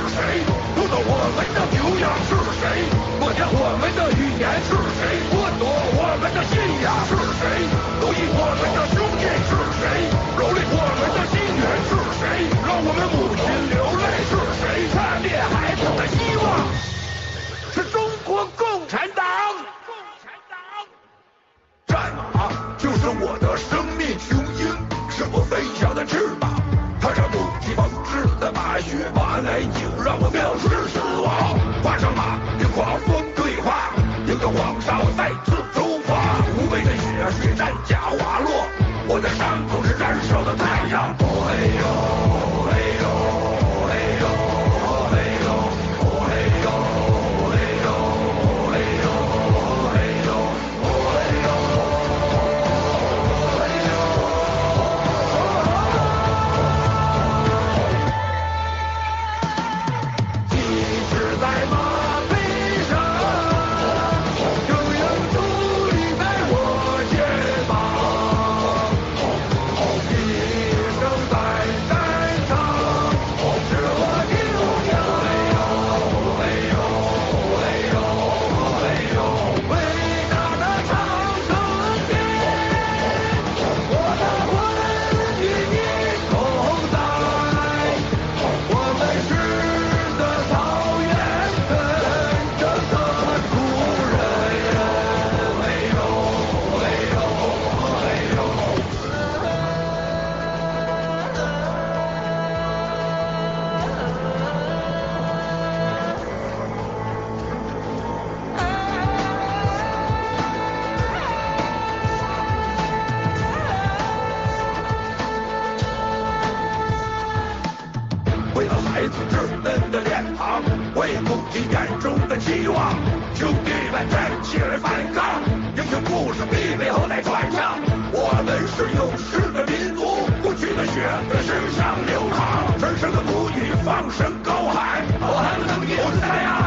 是谁？夺走我们的牛羊是谁？抹掉我们的语言是谁？剥夺我们的信仰是谁？奴役我们的兄弟是谁？蹂躏我们的心愿是谁？让我们母亲流泪是谁？惨灭孩子的希望是中国共产党。共产党。战马就是我的生命雄鹰，是我飞翔的翅膀。血，把奶酒让我藐视死亡。跨上马与狂风对话，迎着黄沙我再次出发。无畏的血水战甲滑落，我的伤口是燃烧的太阳。希望，兄弟们站起来反抗！英雄故事必被后代传唱。我们是勇士的民族，过去的血在身上流淌，神圣的母语放声高喊：我还不能赢在呀！哦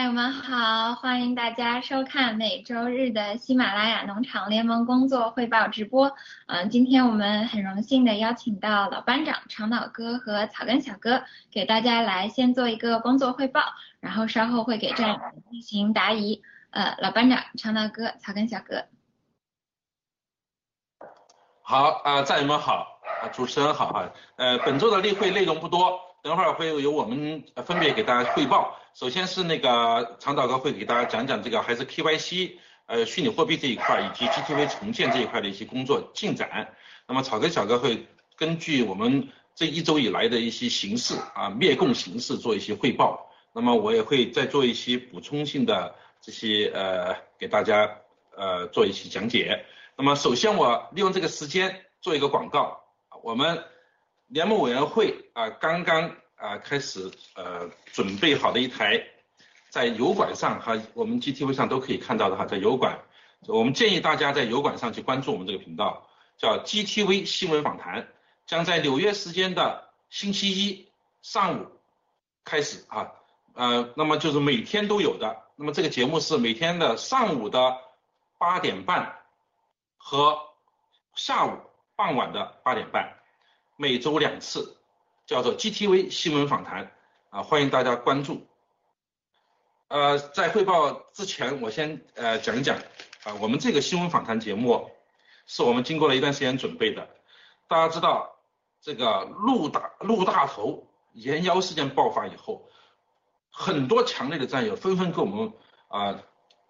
战友们好，欢迎大家收看每周日的喜马拉雅农场联盟工作汇报直播。嗯，今天我们很荣幸的邀请到老班长长脑哥和草根小哥，给大家来先做一个工作汇报，然后稍后会给战友们进行答疑。呃，老班长长脑哥、草根小哥。好啊，战友们好啊，主持人好啊。呃，本周的例会内容不多。等会儿会由我们分别给大家汇报。首先是那个长岛哥会给大家讲讲这个还是 KYC 呃虚拟货币这一块以及 GTV 重建这一块的一些工作进展。那么草根小哥会根据我们这一周以来的一些形势啊灭共形势做一些汇报。那么我也会再做一些补充性的这些呃给大家呃做一些讲解。那么首先我利用这个时间做一个广告，我们。联盟委员会啊，刚刚啊开始呃准备好的一台，在油管上和我们 GTV 上都可以看到的哈，在油管，我们建议大家在油管上去关注我们这个频道，叫 GTV 新闻访谈，将在纽约时间的星期一上午开始啊，呃，那么就是每天都有的，那么这个节目是每天的上午的八点半和下午傍晚的八点半。每周两次，叫做 GTV 新闻访谈啊，欢迎大家关注。呃，在汇报之前，我先呃讲一讲啊，我们这个新闻访谈节目是我们经过了一段时间准备的。大家知道，这个陆大陆大头延妖事件爆发以后，很多强烈的战友纷纷给我们啊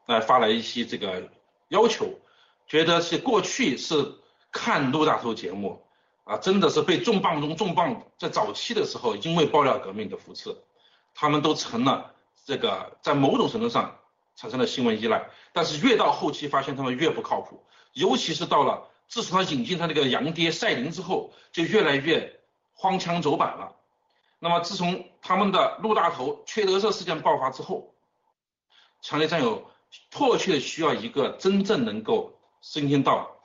来发来一些这个要求，觉得是过去是看陆大头节目。啊，真的是被重磅中重磅，在早期的时候，因为爆料革命的扶持，他们都成了这个在某种程度上产生了新闻依赖。但是越到后期，发现他们越不靠谱，尤其是到了自从他引进他那个洋爹赛琳之后，就越来越荒腔走板了。那么自从他们的陆大头缺德色事件爆发之后，强烈战友迫切需要一个真正能够声音到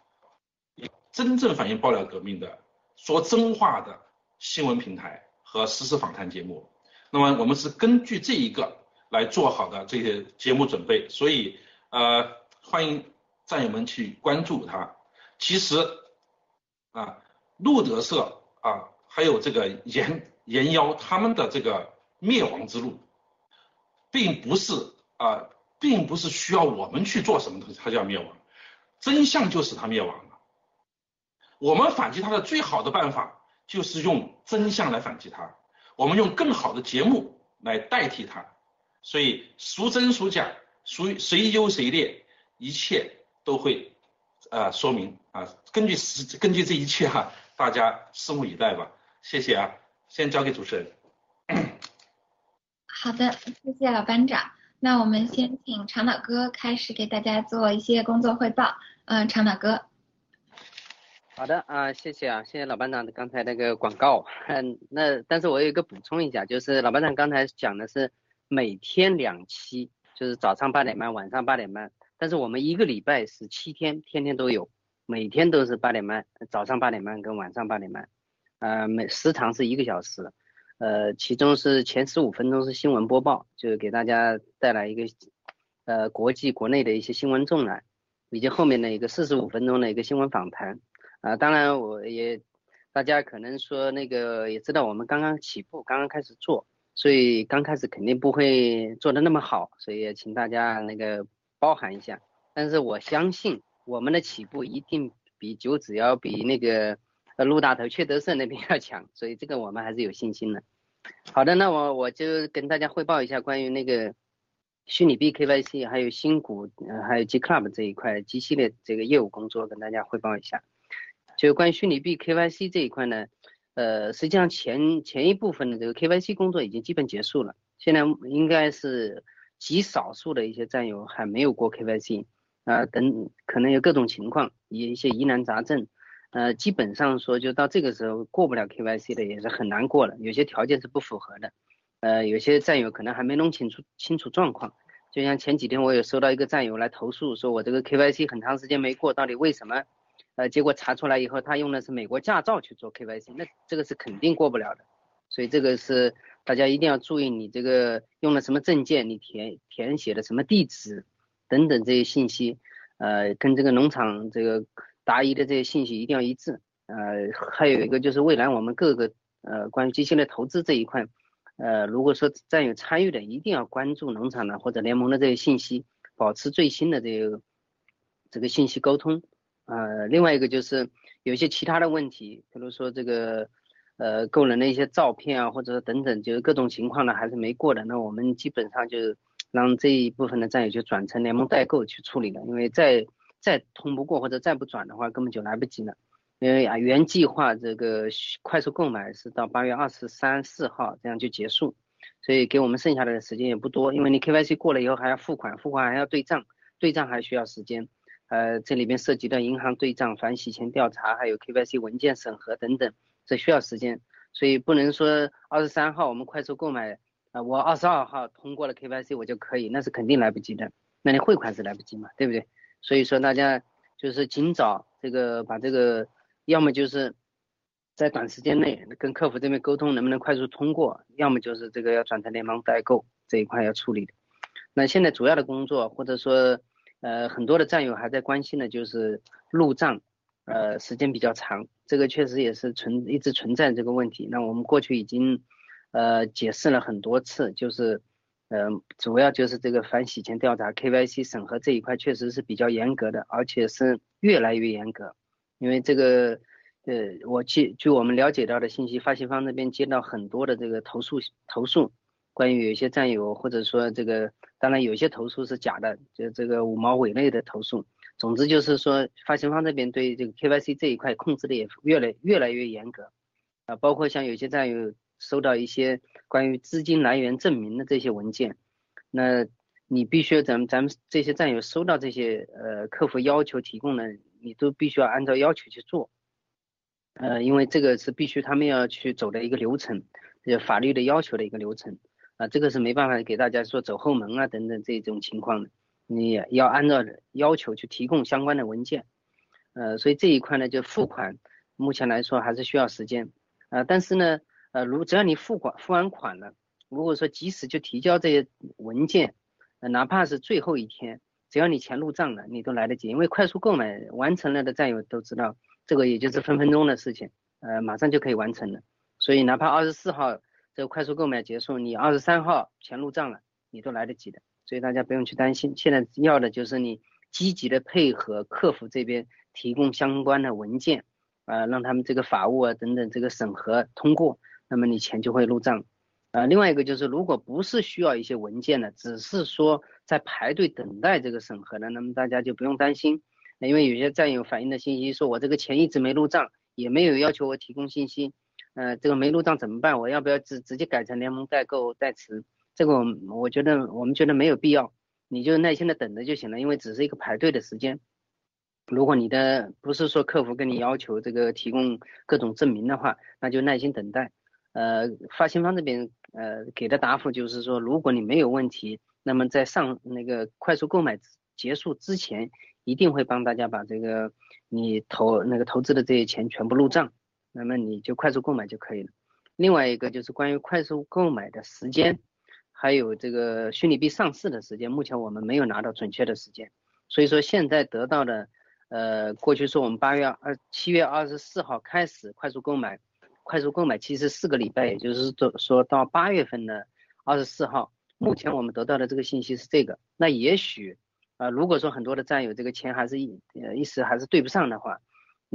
真正反映爆料革命的。说真话的新闻平台和实时访谈节目，那么我们是根据这一个来做好的这些节目准备，所以呃欢迎战友们去关注它。其实啊，路德社啊，还有这个岩岩妖他们的这个灭亡之路，并不是啊，并不是需要我们去做什么东西，它就要灭亡，真相就是它灭亡了。我们反击他的最好的办法就是用真相来反击他，我们用更好的节目来代替他，所以孰真孰假，孰谁优谁劣，一切都会啊说明啊，根据实根据这一切哈，大家拭目以待吧。谢谢啊，先交给主持人。好的，谢谢老班长。那我们先请长岛哥开始给大家做一些工作汇报。嗯，长岛哥。好的啊，谢谢啊，谢谢老班长的刚才那个广告。嗯，那但是我有一个补充一下，就是老班长刚才讲的是每天两期，就是早上八点半，晚上八点半。但是我们一个礼拜是七天，天天都有，每天都是八点半，早上八点半跟晚上八点半。呃，每时长是一个小时，呃，其中是前十五分钟是新闻播报，就是给大家带来一个呃国际国内的一些新闻重览，以及后面的一个四十五分钟的一个新闻访谈。啊，当然我也，大家可能说那个也知道我们刚刚起步，刚刚开始做，所以刚开始肯定不会做的那么好，所以也请大家那个包涵一下。但是我相信我们的起步一定比九子要比那个呃陆大头缺德胜那边 要强，所以这个我们还是有信心的。好的，那我我就跟大家汇报一下关于那个虚拟币 KYC 还有新股呃还有 G Club 这一块 G 系列这个业务工作跟大家汇报一下。就关于虚拟币 KYC 这一块呢，呃，实际上前前一部分的这个 KYC 工作已经基本结束了，现在应该是极少数的一些战友还没有过 KYC，啊，等可能有各种情况，有一些疑难杂症，呃，基本上说就到这个时候过不了 KYC 的也是很难过了，有些条件是不符合的，呃，有些战友可能还没弄清楚清楚状况，就像前几天我有收到一个战友来投诉，说我这个 KYC 很长时间没过，到底为什么？呃，结果查出来以后，他用的是美国驾照去做 KYC，那这个是肯定过不了的，所以这个是大家一定要注意你这个用了什么证件，你填填写的什么地址等等这些信息，呃，跟这个农场这个答疑的这些信息一定要一致。呃，还有一个就是未来我们各个呃关于机器类投资这一块，呃，如果说占有参与的，一定要关注农场的或者联盟的这些信息，保持最新的这个这个信息沟通。呃，另外一个就是有一些其他的问题，比如说这个呃购人的一些照片啊，或者等等，就是各种情况呢还是没过的，那我们基本上就让这一部分的战友就转成联盟代购去处理了，因为再再通不过或者再不转的话，根本就来不及了。因为啊原计划这个快速购买是到八月二十三四号这样就结束，所以给我们剩下的时间也不多，因为你 KYC 过了以后还要付款，付款还要对账，对账还需要时间。呃，这里边涉及到银行对账、反洗钱调查，还有 KYC 文件审核等等，这需要时间，所以不能说二十三号我们快速购买，啊，我二十二号通过了 KYC 我就可以，那是肯定来不及的，那你汇款是来不及嘛，对不对？所以说大家就是尽早这个把这个，要么就是在短时间内跟客服这边沟通能不能快速通过，要么就是这个要转成联盟代购这一块要处理的。那现在主要的工作或者说。呃，很多的战友还在关心的就是入账，呃，时间比较长，这个确实也是存一直存在这个问题。那我们过去已经呃解释了很多次，就是呃主要就是这个反洗钱调查、KYC 审核这一块确实是比较严格的，而且是越来越严格。因为这个呃，我据据我们了解到的信息，发行方那边接到很多的这个投诉投诉。关于有些战友，或者说这个，当然有些投诉是假的，就这个五毛委内的投诉。总之就是说，发行方这边对这个 KYC 这一块控制的也越来越来越严格啊，包括像有些战友收到一些关于资金来源证明的这些文件，那你必须咱们咱们这些战友收到这些呃客服要求提供的，你都必须要按照要求去做，呃，因为这个是必须他们要去走的一个流程，就法律的要求的一个流程。啊，这个是没办法给大家说走后门啊等等这种情况的，你要按照要求去提供相关的文件，呃，所以这一块呢就付款，目前来说还是需要时间，呃，但是呢，呃，如只要你付款付完款了，如果说及时就提交这些文件，呃，哪怕是最后一天，只要你钱入账了，你都来得及，因为快速购买完成了的战友都知道，这个也就是分分钟的事情，呃，马上就可以完成了，所以哪怕二十四号。这个快速购买结束，你二十三号钱入账了，你都来得及的，所以大家不用去担心。现在要的就是你积极的配合客服这边提供相关的文件，啊，让他们这个法务啊等等这个审核通过，那么你钱就会入账。啊，另外一个就是如果不是需要一些文件的，只是说在排队等待这个审核的，那么大家就不用担心，因为有些战友反映的信息说我这个钱一直没入账，也没有要求我提供信息。呃，这个没入账怎么办？我要不要直直接改成联盟代购代持？这个我我觉得我们觉得没有必要，你就耐心的等着就行了，因为只是一个排队的时间。如果你的不是说客服跟你要求这个提供各种证明的话，那就耐心等待。呃，发行方这边呃给的答复就是说，如果你没有问题，那么在上那个快速购买结束之前，一定会帮大家把这个你投那个投资的这些钱全部入账。那么你就快速购买就可以了。另外一个就是关于快速购买的时间，还有这个虚拟币上市的时间，目前我们没有拿到准确的时间。所以说现在得到的，呃，过去说我们八月二七月二十四号开始快速购买，快速购买其实四个礼拜，也就是说说到八月份的二十四号，目前我们得到的这个信息是这个。那也许啊，如果说很多的战友这个钱还是一呃一时还是对不上的话。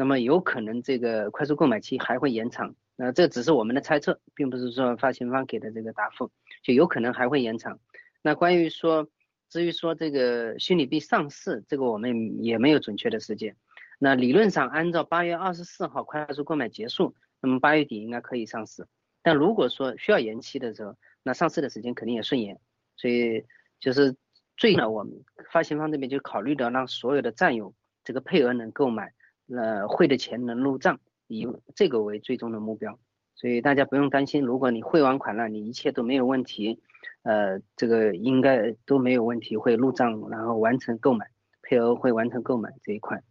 那么有可能这个快速购买期还会延长，那这只是我们的猜测，并不是说发行方给的这个答复，就有可能还会延长。那关于说，至于说这个虚拟币上市，这个我们也没有准确的时间。那理论上按照八月二十四号快速购买结束，那么八月底应该可以上市。但如果说需要延期的时候，那上市的时间肯定也顺延。所以就是最呢，我们发行方这边就考虑到让所有的战友这个配额能购买。呃，汇的钱能入账，以这个为最终的目标，所以大家不用担心，如果你汇完款了，你一切都没有问题，呃，这个应该都没有问题会入账，然后完成购买，配额会完成购买这一块。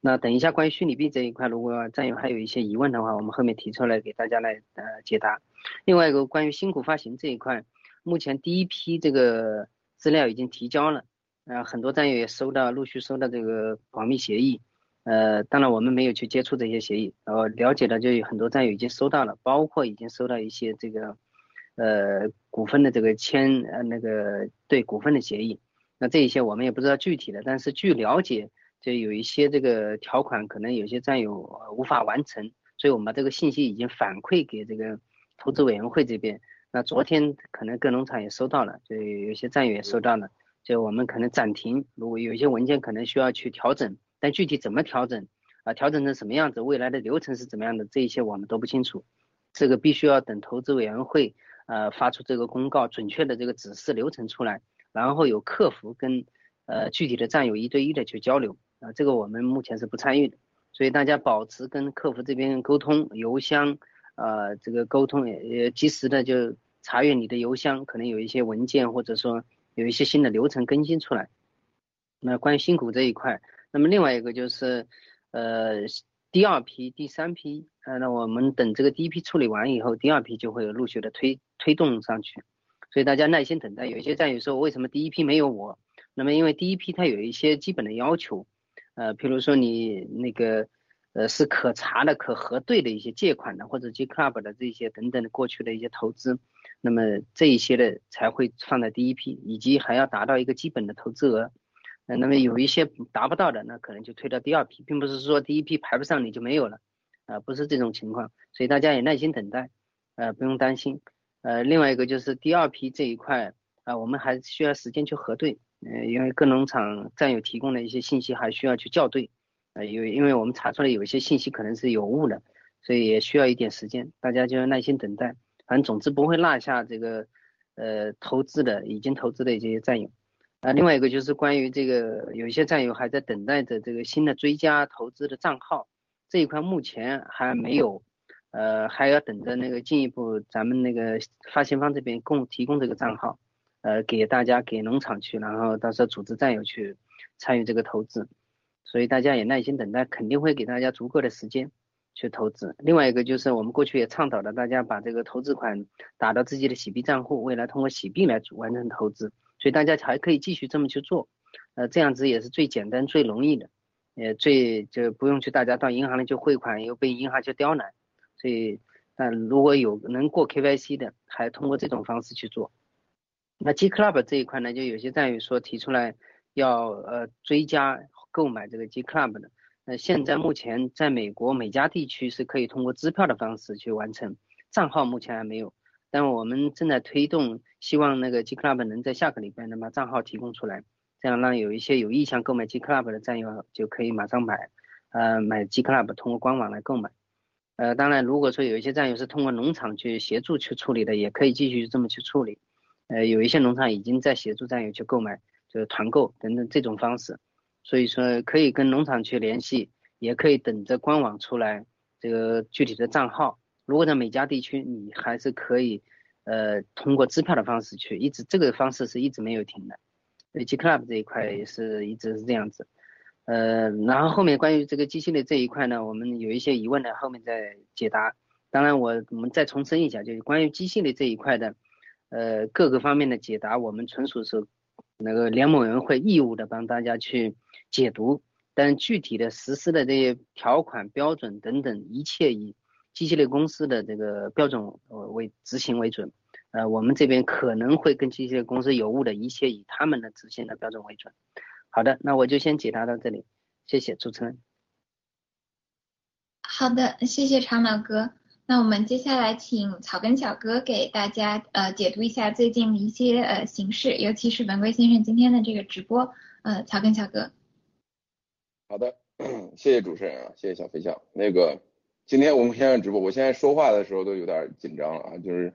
那等一下关于虚拟币这一块，如果战友还有一些疑问的话，我们后面提出来给大家来呃解答。另外一个关于新股发行这一块，目前第一批这个资料已经提交了，呃，很多战友也收到陆续收到这个保密协议。呃，当然我们没有去接触这些协议，然后了解的就有很多战友已经收到了，包括已经收到一些这个，呃，股份的这个签呃那个对股份的协议，那这一些我们也不知道具体的，但是据了解，就有一些这个条款可能有些战友无法完成，所以我们把这个信息已经反馈给这个投资委员会这边，那昨天可能各农场也收到了，就有些战友也收到了，就我们可能暂停，如果有一些文件可能需要去调整。但具体怎么调整啊？调整成什么样子？未来的流程是怎么样的？这一些我们都不清楚，这个必须要等投资委员会呃发出这个公告，准确的这个指示流程出来，然后有客服跟呃具体的战友一对一的去交流啊。这个我们目前是不参与的，所以大家保持跟客服这边沟通，邮箱呃这个沟通也及时的就查阅你的邮箱，可能有一些文件或者说有一些新的流程更新出来。那关于新股这一块。那么另外一个就是，呃，第二批、第三批，呃，那我们等这个第一批处理完以后，第二批就会陆续的推推动上去，所以大家耐心等待。有些战友说，为什么第一批没有我？那么因为第一批它有一些基本的要求，呃，譬如说你那个，呃，是可查的、可核对的一些借款的，或者 G Club 的这些等等的过去的一些投资，那么这一些的才会放在第一批，以及还要达到一个基本的投资额。呃，那么有一些达不到的，那可能就推到第二批，并不是说第一批排不上你就没有了，啊，不是这种情况，所以大家也耐心等待，呃，不用担心。呃，另外一个就是第二批这一块，啊，我们还需要时间去核对，呃，因为各农场战友提供的一些信息还需要去校对，呃，因为因为我们查出来有一些信息可能是有误的，所以也需要一点时间，大家就要耐心等待。反正总之不会落下这个，呃，投资的已经投资的这些战友。啊，另外一个就是关于这个，有一些战友还在等待着这个新的追加投资的账号，这一块目前还没有，呃，还要等着那个进一步咱们那个发行方这边供提供这个账号，呃，给大家给农场去，然后到时候组织战友去参与这个投资，所以大家也耐心等待，肯定会给大家足够的时间去投资。另外一个就是我们过去也倡导的，大家把这个投资款打到自己的洗币账户，未来通过洗币来完成投资。所以大家还可以继续这么去做，呃，这样子也是最简单、最容易的，也最就不用去大家到银行里去汇款，又被银行去刁难。所以，呃，如果有能过 KYC 的，还通过这种方式去做。那 G Club 这一块呢，就有些战友说提出来要呃追加购买这个 G Club 的。那现在目前在美国每家地区是可以通过支票的方式去完成，账号目前还没有。但我们正在推动，希望那个 G Club 能在下个礼拜能把账号提供出来，这样让有一些有意向购买 G Club 的战友就可以马上买，呃，买 G Club 通过官网来购买。呃，当然，如果说有一些战友是通过农场去协助去处理的，也可以继续这么去处理。呃，有一些农场已经在协助战友去购买，就是团购等等这种方式。所以说可以跟农场去联系，也可以等着官网出来这个具体的账号。如果在每家地区，你还是可以，呃，通过支票的方式去，一直这个方式是一直没有停的。对，G Club 这一块也是一直是这样子。呃，然后后面关于这个机器的这一块呢，我们有一些疑问呢，后面再解答。当然，我我们再重申一下，就是关于机器的这一块的，呃，各个方面的解答，我们纯属是那个联盟委员会义务的帮大家去解读，但具体的实施的这些条款标准等等，一切以。机器类公司的这个标准为执行为准，呃，我们这边可能会跟机器类公司有误的一切以他们的执行的标准为准。好的，那我就先解答到这里，谢谢主持人。好的，谢谢长老哥。那我们接下来请草根小哥给大家呃解读一下最近的一些呃形势，尤其是文贵先生今天的这个直播。呃，草根小哥。好的，谢谢主持人啊，谢谢小飞象。那个。今天我们先生直播，我现在说话的时候都有点紧张了啊，就是，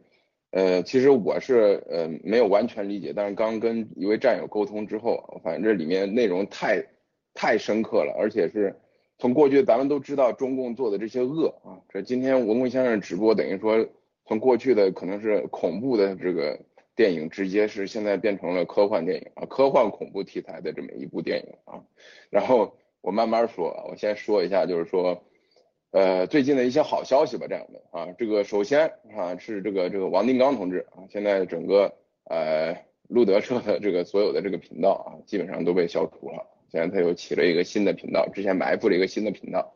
呃，其实我是呃没有完全理解，但是刚跟一位战友沟通之后，反正这里面内容太太深刻了，而且是从过去咱们都知道中共做的这些恶啊，这今天文贵先生直播等于说从过去的可能是恐怖的这个电影，直接是现在变成了科幻电影啊，科幻恐怖题材的这么一部电影啊，然后。我慢慢说，我先说一下，就是说，呃，最近的一些好消息吧，战友们啊，这个首先啊是这个这个王定刚同志啊，现在整个呃路德社的这个所有的这个频道啊，基本上都被消除了，现在他又起了一个新的频道，之前埋伏了一个新的频道，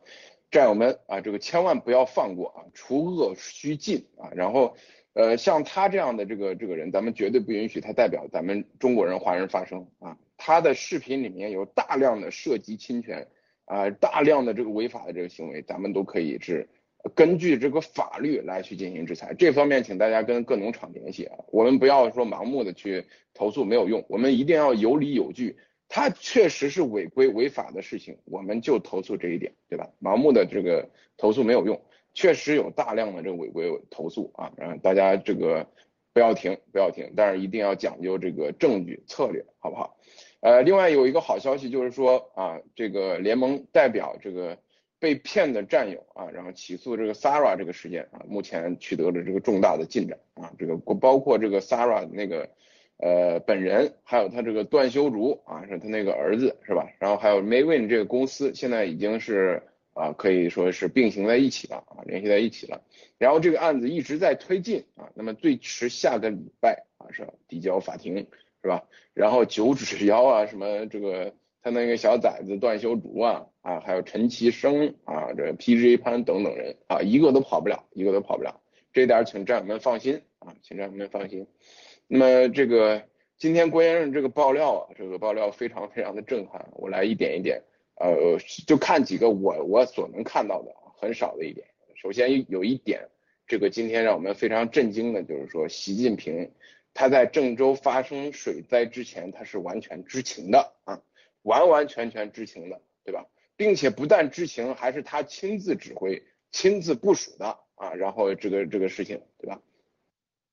战友们啊，这个千万不要放过啊，除恶须尽啊，然后。呃，像他这样的这个这个人，咱们绝对不允许他代表咱们中国人、华人发声啊。他的视频里面有大量的涉及侵权啊，大量的这个违法的这个行为，咱们都可以是根据这个法律来去进行制裁。这方面，请大家跟各农场联系啊，我们不要说盲目的去投诉没有用，我们一定要有理有据。他确实是违规违法的事情，我们就投诉这一点，对吧？盲目的这个投诉没有用。确实有大量的这个违规投诉啊，然后，大家这个不要停，不要停，但是一定要讲究这个证据策略，好不好？呃，另外有一个好消息就是说啊，这个联盟代表这个被骗的战友啊，然后起诉这个 Sara 这个事件啊，目前取得了这个重大的进展啊，这个包括这个 Sara 那个呃本人，还有他这个段修竹啊，是他那个儿子是吧？然后还有 Maywin 这个公司现在已经是。啊，可以说是并行在一起了啊，联系在一起了。然后这个案子一直在推进啊，那么最迟下个礼拜啊是要递交法庭是吧？然后九指 妖啊，什么这个他那个小崽子段修竹啊啊，还有陈其生啊，这 PJ 潘等等人啊，一个都跑不了，一个都跑不了。这点请战友们放心啊，请战友们放心。那么这个今天郭先生这个爆料啊，这个爆料非常非常的震撼，我来一点一点。呃，就看几个我我所能看到的很少的一点。首先有一点，这个今天让我们非常震惊的就是说，习近平他在郑州发生水灾之前，他是完全知情的啊，完完全全知情的，对吧？并且不但知情，还是他亲自指挥、亲自部署的啊。然后这个这个事情，对吧？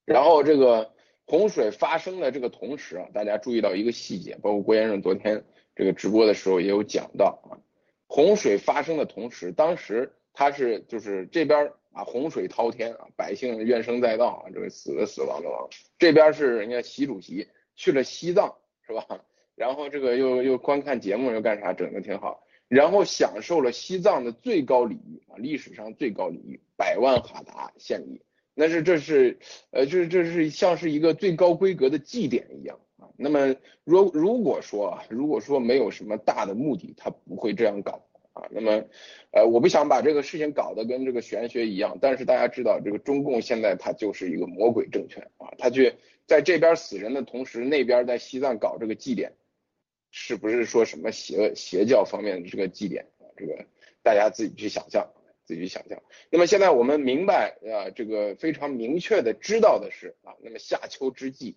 然后这个洪水发生的这个同时啊，大家注意到一个细节，包括郭先生昨天。这个直播的时候也有讲到啊，洪水发生的同时，当时他是就是这边啊洪水滔天啊，百姓怨声载道啊，这个死的死亡的亡，这边是人家习主席去了西藏是吧？然后这个又又观看节目又干啥，整的挺好，然后享受了西藏的最高礼遇啊，历史上最高礼遇，百万哈达献礼，那是这是呃这这是像是一个最高规格的祭典一样啊。那么，如如果说啊，如果说没有什么大的目的，他不会这样搞啊。那么，呃，我不想把这个事情搞得跟这个玄学一样，但是大家知道，这个中共现在它就是一个魔鬼政权啊，它去在这边死人的同时，那边在西藏搞这个祭典，是不是说什么邪邪教方面的这个祭典啊？这个大家自己去想象，自己去想象。那么现在我们明白啊，这个非常明确的知道的是啊，那么夏秋之际。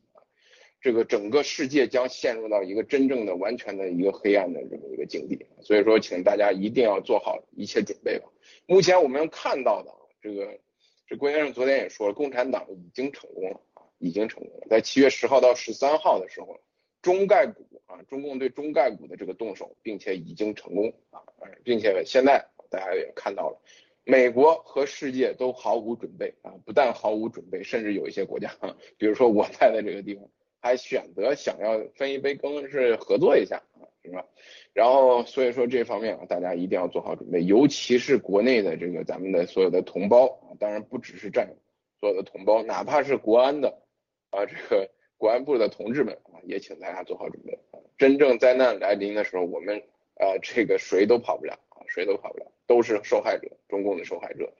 这个整个世界将陷入到一个真正的、完全的一个黑暗的这么一个境地，所以说，请大家一定要做好一切准备吧。目前我们看到的这个，这郭先生昨天也说了，共产党已经成功了啊，已经成功了。在七月十号到十三号的时候，中概股啊，中共对中概股的这个动手，并且已经成功啊，并且现在大家也看到了，美国和世界都毫无准备啊，不但毫无准备，甚至有一些国家，比如说我在的这个地方。还选择想要分一杯羹，是合作一下啊，是吧？然后所以说这方面啊，大家一定要做好准备，尤其是国内的这个咱们的所有的同胞啊，当然不只是战友，所有的同胞，哪怕是国安的啊，这个国安部的同志们啊，也请大家做好准备啊。真正灾难来临的时候，我们啊，这个谁都跑不了啊，谁都跑不了，都是受害者，中共的受害者。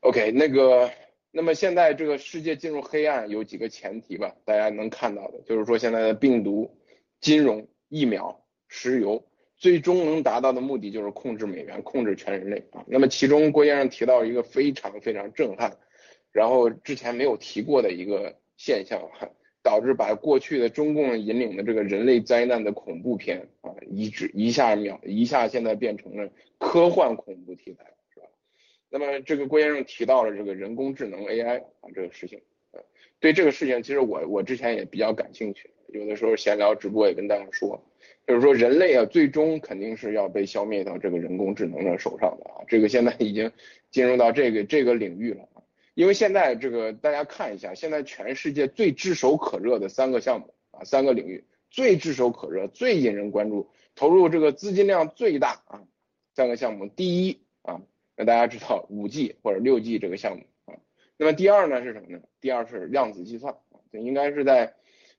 OK，那个。那么现在这个世界进入黑暗有几个前提吧，大家能看到的，就是说现在的病毒、金融、疫苗、石油，最终能达到的目的就是控制美元，控制全人类啊。那么其中郭先生提到一个非常非常震撼，然后之前没有提过的一个现象，导致把过去的中共引领的这个人类灾难的恐怖片啊，一直一下秒一下现在变成了科幻恐怖题材。那么这个郭先生提到了这个人工智能 AI 啊这个事情，呃，对这个事情其实我我之前也比较感兴趣，有的时候闲聊直播也跟大家说，就是说人类啊最终肯定是要被消灭到这个人工智能的手上的啊，这个现在已经进入到这个这个领域了啊，因为现在这个大家看一下，现在全世界最炙手可热的三个项目啊三个领域，最炙手可热、最引人关注、投入这个资金量最大啊三个项目，第一，那大家知道五 G 或者六 G 这个项目啊，那么第二呢是什么呢？第二是量子计算这，应该是在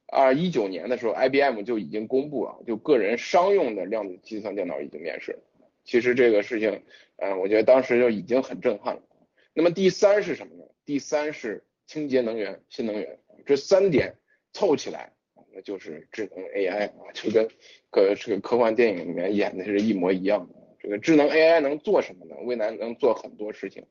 二一九年的时候，IBM 就已经公布了，就个人商用的量子计算电脑已经面世。其实这个事情，嗯，我觉得当时就已经很震撼了。那么第三是什么呢？第三是清洁能源、新能源，这三点凑起来，那就是智能 AI 啊，就跟个这个科幻电影里面演的是一模一样的。这个智能 AI 能做什么呢？未来能做很多事情，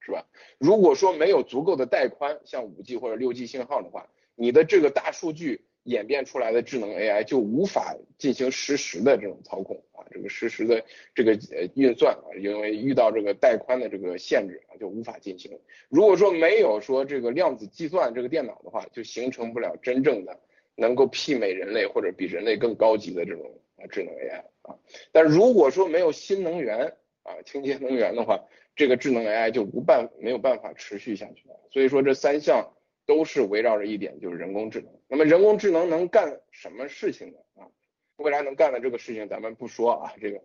是吧？如果说没有足够的带宽，像五 G 或者六 G 信号的话，你的这个大数据。演变出来的智能 AI 就无法进行实时的这种操控啊，这个实时的这个呃运算啊，因为遇到这个带宽的这个限制啊，就无法进行。如果说没有说这个量子计算这个电脑的话，就形成不了真正的能够媲美人类或者比人类更高级的这种啊智能 AI 啊。但如果说没有新能源啊，清洁能源的话，这个智能 AI 就无办没有办法持续下去了。所以说这三项。都是围绕着一点，就是人工智能。那么人工智能能干什么事情呢？啊，未来能干的这个事情咱们不说啊，这个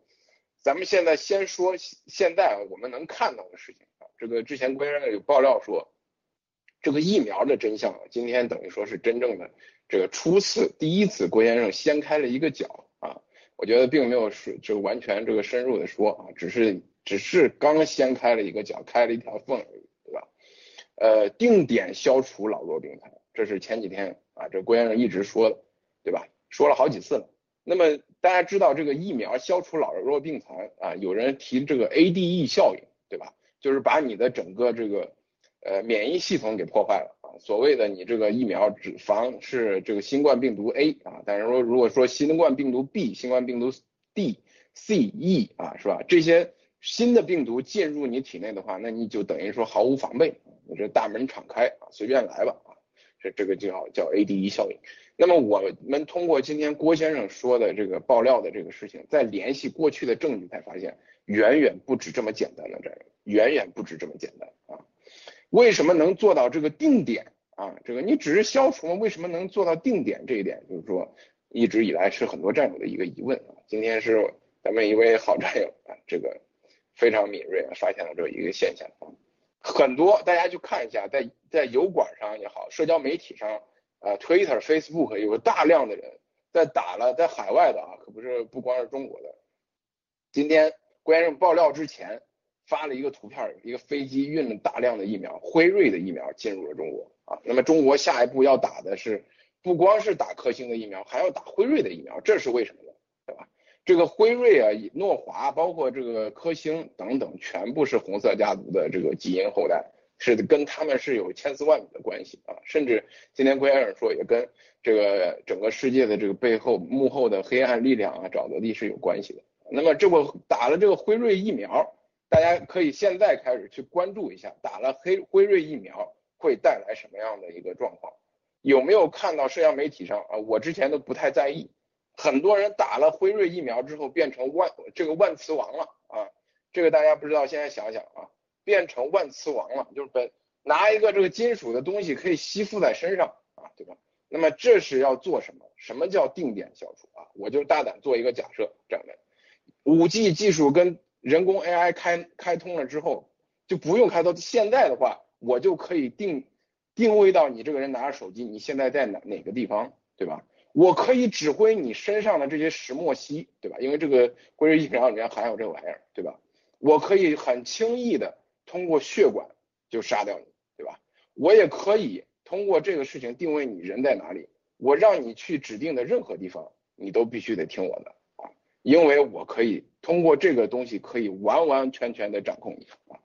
咱们现在先说现在我们能看到的事情啊。这个之前关先生有爆料说，这个疫苗的真相，今天等于说是真正的这个初次第一次郭先生掀开了一个角啊。我觉得并没有是就完全这个深入的说啊，只是只是刚掀开了一个角，开了一条缝而已。呃，定点消除老弱病残，这是前几天啊，这郭先生一直说的，对吧？说了好几次了。那么大家知道这个疫苗消除老弱病残啊，有人提这个 ADE 效应，对吧？就是把你的整个这个呃免疫系统给破坏了啊。所谓的你这个疫苗只防是这个新冠病毒 A 啊，但是说如果说新冠病毒 B、新冠病毒 D、C、E 啊，是吧？这些新的病毒进入你体内的话，那你就等于说毫无防备。你这大门敞开啊，随便来吧啊，这这个叫叫 ADE 效应。那么我们通过今天郭先生说的这个爆料的这个事情，再联系过去的证据，才发现远远不止这么简单的这样，远远不止这么简单啊。为什么能做到这个定点啊？这个你只是消除，为什么能做到定点这一点？就是说一直以来是很多战友的一个疑问啊。今天是咱们一位好战友啊，这个非常敏锐啊，发现了这一个现象啊。很多大家去看一下，在在油管上也好，社交媒体上，啊，Twitter、Facebook 有大量的人在打了，在海外的啊，可不是不光是中国的。今天郭先生爆料之前发了一个图片，一个飞机运了大量的疫苗，辉瑞的疫苗进入了中国啊。那么中国下一步要打的是不光是打科兴的疫苗，还要打辉瑞的疫苗，这是为什么呢？对吧？这个辉瑞啊，诺华，包括这个科兴等等，全部是红色家族的这个基因后代，是跟他们是有千丝万缕的关系啊。甚至今天郭先生说，也跟这个整个世界的这个背后幕后的黑暗力量啊，沼泽地是有关系的。那么这不打了这个辉瑞疫苗，大家可以现在开始去关注一下，打了黑辉瑞疫苗会带来什么样的一个状况？有没有看到社交媒体上啊？我之前都不太在意。很多人打了辉瑞疫苗之后变成万这个万磁王了啊，这个大家不知道，现在想想啊，变成万磁王了，就是本拿一个这个金属的东西可以吸附在身上啊，对吧？那么这是要做什么？什么叫定点消除啊？我就大胆做一个假设，这样的，五 G 技术跟人工 AI 开开通了之后，就不用开通，现在的话，我就可以定定位到你这个人拿着手机，你现在在哪哪个地方，对吧？我可以指挥你身上的这些石墨烯，对吧？因为这个辉瑞疫苗里面含有这个玩意儿，对吧？我可以很轻易的通过血管就杀掉你，对吧？我也可以通过这个事情定位你人在哪里，我让你去指定的任何地方，你都必须得听我的，因为我可以通过这个东西可以完完全全的掌控你啊。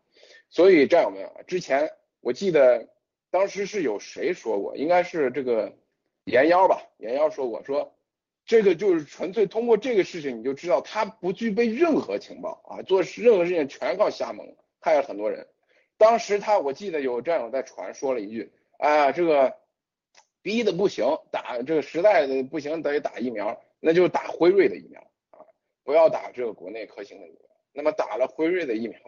所以战友们，之前我记得当时是有谁说过，应该是这个。严妖吧，严妖说：“过说，这个就是纯粹通过这个事情，你就知道他不具备任何情报啊，做任何事情全靠瞎蒙，害了很多人。当时他，我记得有战友在传说了一句，啊，这个逼的不行，打这个实在的不行，得打疫苗，那就打辉瑞的疫苗，不要打这个国内科兴的疫苗。那么打了辉瑞的疫苗，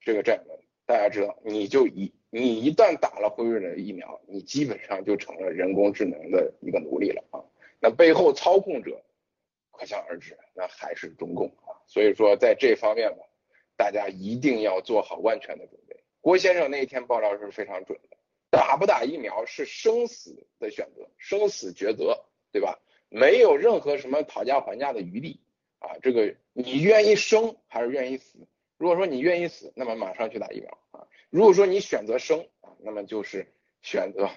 这个战友们，大家知道，你就一。”你一旦打了辉瑞的疫苗，你基本上就成了人工智能的一个奴隶了啊！那背后操控者可想而知，那还是中共啊。所以说在这方面吧，大家一定要做好万全的准备。郭先生那一天爆料是非常准的，打不打疫苗是生死的选择，生死抉择，对吧？没有任何什么讨价还价的余地啊。这个你愿意生还是愿意死？如果说你愿意死，那么马上去打疫苗啊。如果说你选择生啊，那么就是选择，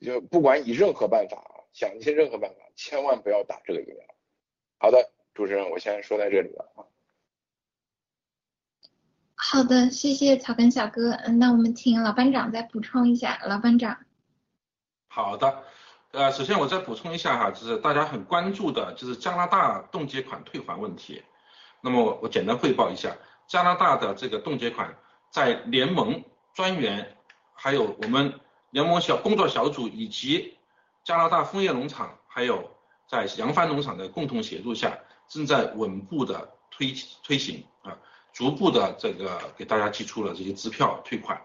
就不管以任何办法啊，想尽任何办法，千万不要打这个疫苗。好的，主持人，我先说在这里了啊。好的，谢谢草根小哥。嗯，那我们请老班长再补充一下。老班长。好的，呃，首先我再补充一下哈，就是大家很关注的就是加拿大冻结款退还问题。那么我简单汇报一下，加拿大的这个冻结款在联盟专员，还有我们联盟小工作小组以及加拿大枫叶农场，还有在扬帆农场的共同协助下，正在稳步的推推行啊。逐步的这个给大家寄出了这些支票退款，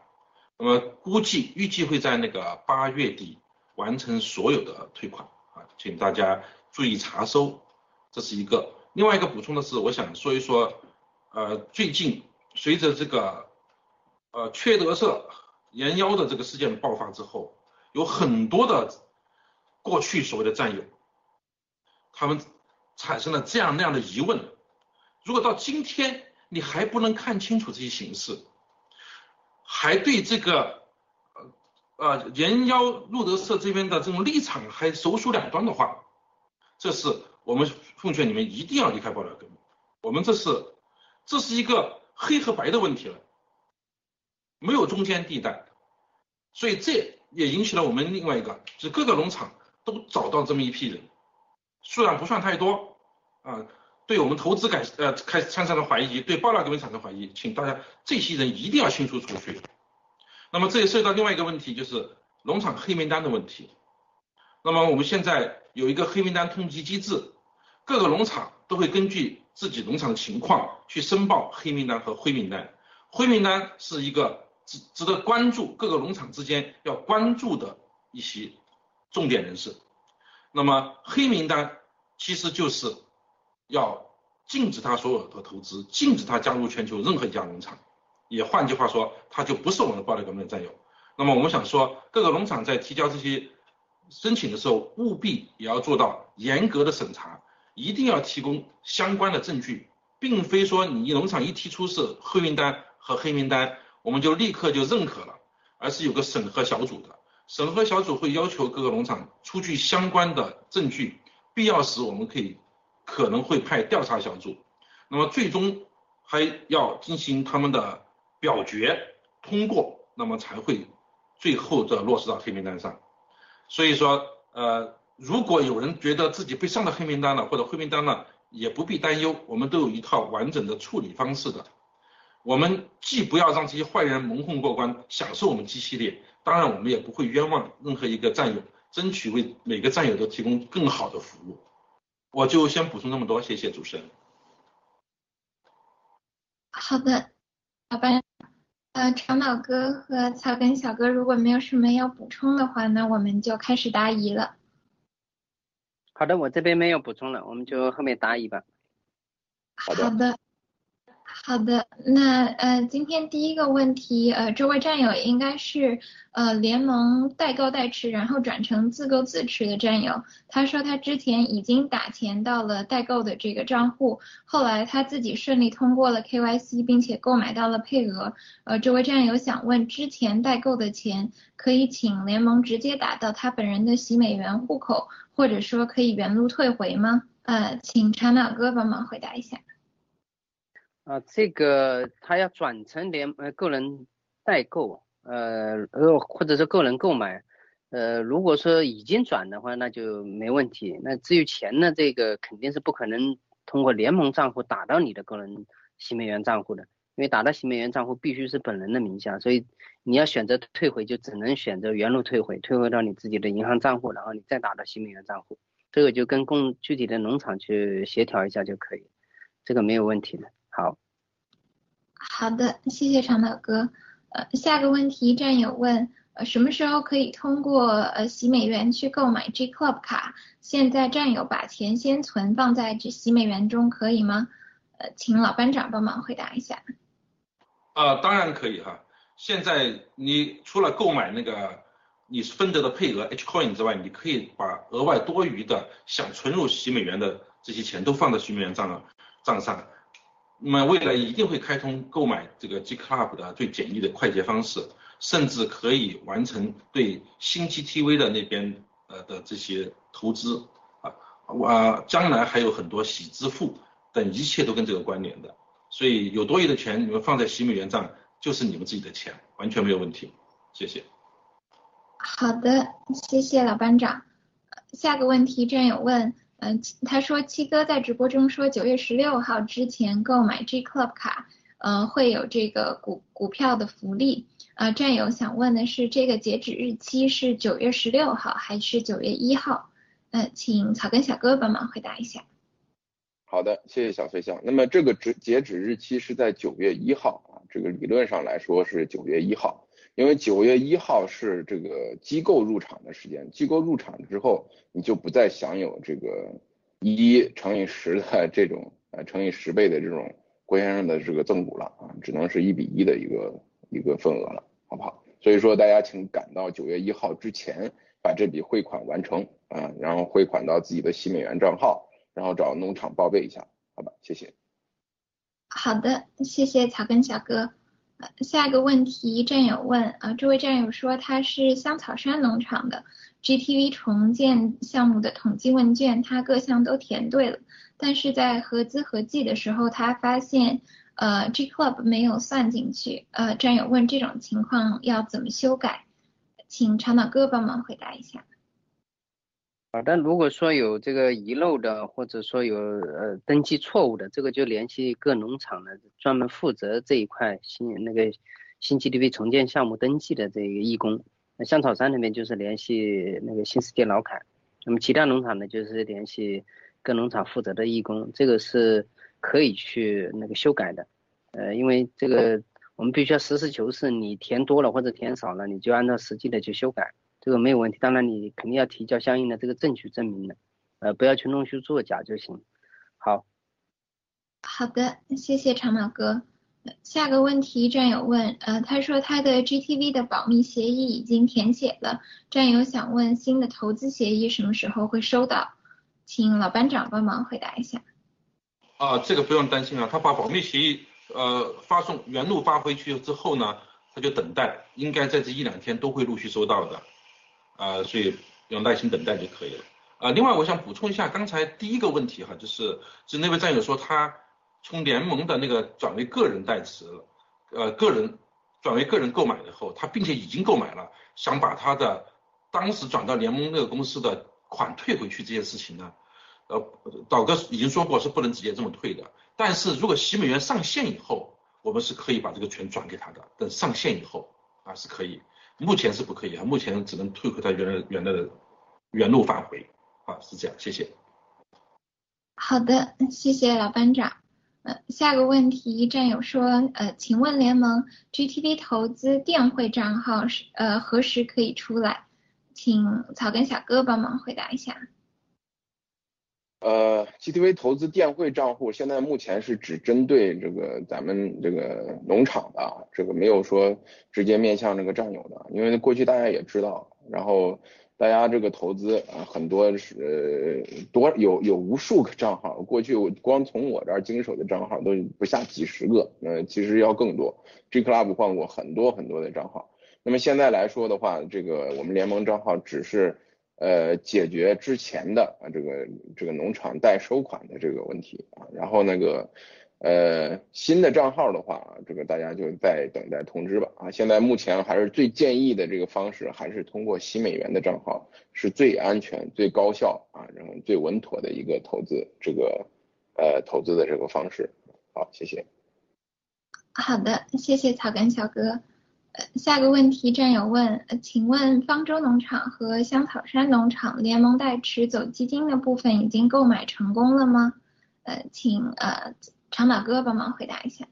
那么估计预计会在那个八月底完成所有的退款啊，请大家注意查收，这是一个。另外一个补充的是，我想说一说，呃，最近随着这个呃缺德社延妖的这个事件爆发之后，有很多的过去所谓的战友，他们产生了这样那样的疑问，如果到今天。你还不能看清楚这些形势，还对这个呃呃延妖路德社这边的这种立场还首鼠两端的话，这是我们奉劝你们一定要离开爆料革命。我们这是这是一个黑和白的问题了，没有中间地带，所以这也引起了我们另外一个，就是各个农场都找到这么一批人，数量不算太多啊。对我们投资感呃开始产生了怀疑，对爆料革命产生怀疑，请大家这些人一定要清除出去。那么这也涉及到另外一个问题，就是农场黑名单的问题。那么我们现在有一个黑名单通缉机制，各个农场都会根据自己农场的情况去申报黑名单和灰名单。灰名单是一个值值得关注，各个农场之间要关注的一些重点人士。那么黑名单其实就是。要禁止他所有的投资，禁止他加入全球任何一家农场，也换句话说，他就不是我们的暴力革命的战友。那么我们想说，各个农场在提交这些申请的时候，务必也要做到严格的审查，一定要提供相关的证据，并非说你农场一提出是黑名单和黑名单，我们就立刻就认可了，而是有个审核小组的，审核小组会要求各个农场出具相关的证据，必要时我们可以。可能会派调查小组，那么最终还要进行他们的表决通过，那么才会最后的落实到黑名单上。所以说，呃，如果有人觉得自己被上了黑名单了或者灰名单了，也不必担忧，我们都有一套完整的处理方式的。我们既不要让这些坏人蒙混过关，享受我们 G 系列，当然我们也不会冤枉任何一个战友，争取为每个战友都提供更好的服务。我就先补充这么多，谢谢主持人。好的，拜拜，呃，长岛哥和草根小哥，如果没有什么要补充的话，那我们就开始答疑了。好的，我这边没有补充了，我们就后面答疑吧。好的。好的，好的那呃，今天第一个问题，呃，这位战友应该是呃联盟代购代持，然后转成自购自持的战友。他说他之前已经打钱到了代购的这个账户，后来他自己顺利通过了 KYC，并且购买到了配额。呃，这位战友想问，之前代购的钱可以请联盟直接打到他本人的洗美元户口，或者说可以原路退回吗？呃，请长脑哥帮忙回答一下。啊，这个他要转成联呃个人代购，呃呃或者是个人购买，呃如果说已经转的话，那就没问题。那至于钱呢，这个肯定是不可能通过联盟账户打到你的个人新美元账户的，因为打到新美元账户必须是本人的名下，所以你要选择退回，就只能选择原路退回，退回到你自己的银行账户，然后你再打到新美元账户，这个就跟供具体的农场去协调一下就可以，这个没有问题的。好，好的，谢谢长岛哥。呃，下个问题，战友问，呃，什么时候可以通过呃洗美元去购买 G Club 卡？现在战友把钱先存放在这洗美元中可以吗？呃，请老班长帮忙回答一下。啊，当然可以哈。现在你除了购买那个你分得的配额 H coin 之外，你可以把额外多余的想存入洗美元的这些钱都放在洗美元账账上。那么未来一定会开通购买这个 G Club 的最简易的快捷方式，甚至可以完成对新 GTV 的那边呃的这些投资啊，我将来还有很多洗支付等一切都跟这个关联的，所以有多余的钱你们放在洗美元账就是你们自己的钱，完全没有问题。谢谢。好的，谢谢老班长。下个问题，战友问。嗯，他说七哥在直播中说九月十六号之前购买 G Club 卡，嗯，会有这个股股票的福利。呃，战友想问的是，这个截止日期是九月十六号还是九月一号？呃，请草根小哥帮忙回答一下。好的，谢谢小飞象。那么这个止截止日期是在九月一号啊，这个理论上来说是九月一号。因为九月一号是这个机构入场的时间，机构入场之后，你就不再享有这个一乘以十的这种呃乘以十倍的这种郭先生的这个赠股了啊，只能是一比一的一个一个份额了，好不好？所以说大家请赶到九月一号之前把这笔汇款完成啊，然后汇款到自己的新美元账号，然后找农场报备一下，好吧？谢谢。好的，谢谢草根小哥。下一个问题，战友问啊，这位战友说他是香草山农场的 GTV 重建项目的统计问卷，他各项都填对了，但是在合资合计的时候，他发现呃 G Club 没有算进去，呃，战友问这种情况要怎么修改，请长岛哥帮忙回答一下。好的，如果说有这个遗漏的，或者说有呃登记错误的，这个就联系各农场的专门负责这一块新那个新 GDP 重建项目登记的这个义工。那香草山那边就是联系那个新世界老凯，那么其他农场呢就是联系各农场负责的义工，这个是可以去那个修改的。呃，因为这个我们必须要实事求是，你填多了或者填少了，你就按照实际的去修改。这个没有问题，当然你肯定要提交相应的这个证据证明的，呃，不要去弄虚作假就行。好，好的，谢谢长毛哥。下个问题，战友问，呃，他说他的 GTV 的保密协议已经填写了，战友想问新的投资协议什么时候会收到？请老班长帮忙回答一下。啊，这个不用担心啊，他把保密协议呃发送原路发回去之后呢，他就等待，应该在这一两天都会陆续收到的。啊，所以要耐心等待就可以了。啊，另外我想补充一下，刚才第一个问题哈，就是就那位战友说他从联盟的那个转为个人代持了，呃，个人转为个人购买以后，他并且已经购买了，想把他的当时转到联盟那个公司的款退回去这件事情呢，呃，导哥已经说过是不能直接这么退的，但是如果洗美元上线以后，我们是可以把这个权转给他的，等上线以后啊是可以。目前是不可以啊，目前只能退回到原来原来的原路返回啊，是这样，谢谢。好的，谢谢老班长。呃，下个问题，战友说，呃，请问联盟 GTV 投资电汇账号是呃何时可以出来？请草根小哥帮忙回答一下。呃，GTV 投资电汇账户现在目前是只针对这个咱们这个农场的，这个没有说直接面向这个战友的，因为过去大家也知道，然后大家这个投资啊很多是多有有无数个账号，过去我光从我这儿经手的账号都不下几十个，呃，其实要更多，G Club 换过很多很多的账号，那么现在来说的话，这个我们联盟账号只是。呃，解决之前的啊这个这个农场代收款的这个问题啊，然后那个呃新的账号的话，这个大家就在等待通知吧啊。现在目前还是最建议的这个方式，还是通过新美元的账号是最安全、最高效啊，然后最稳妥的一个投资这个呃投资的这个方式。好，谢谢。好的，谢谢草根小哥。下个问题，战友问，请问方舟农场和香草山农场联盟代持走基金的部分已经购买成功了吗？呃，请呃长马哥帮忙回答一下。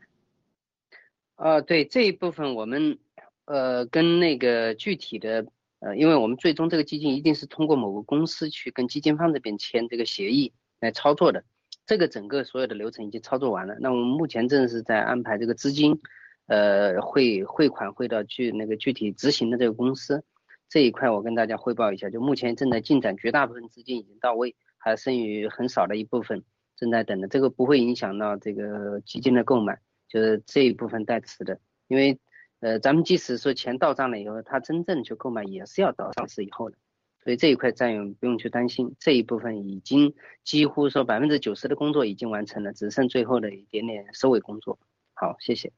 呃，对这一部分我们呃，跟那个具体的，呃，因为我们最终这个基金一定是通过某个公司去跟基金方这边签这个协议来操作的，这个整个所有的流程已经操作完了。那我们目前正是在安排这个资金，呃，汇汇款汇到具那个具体执行的这个公司这一块，我跟大家汇报一下，就目前正在进展，绝大部分资金已经到位，还剩余很少的一部分正在等的，这个不会影响到这个基金的购买。就是这一部分代持的，因为呃，咱们即使说钱到账了以后，他真正去购买也是要到上市以后的，所以这一块占用不用去担心，这一部分已经几乎说百分之九十的工作已经完成了，只剩最后的一点点收尾工作。好，谢谢。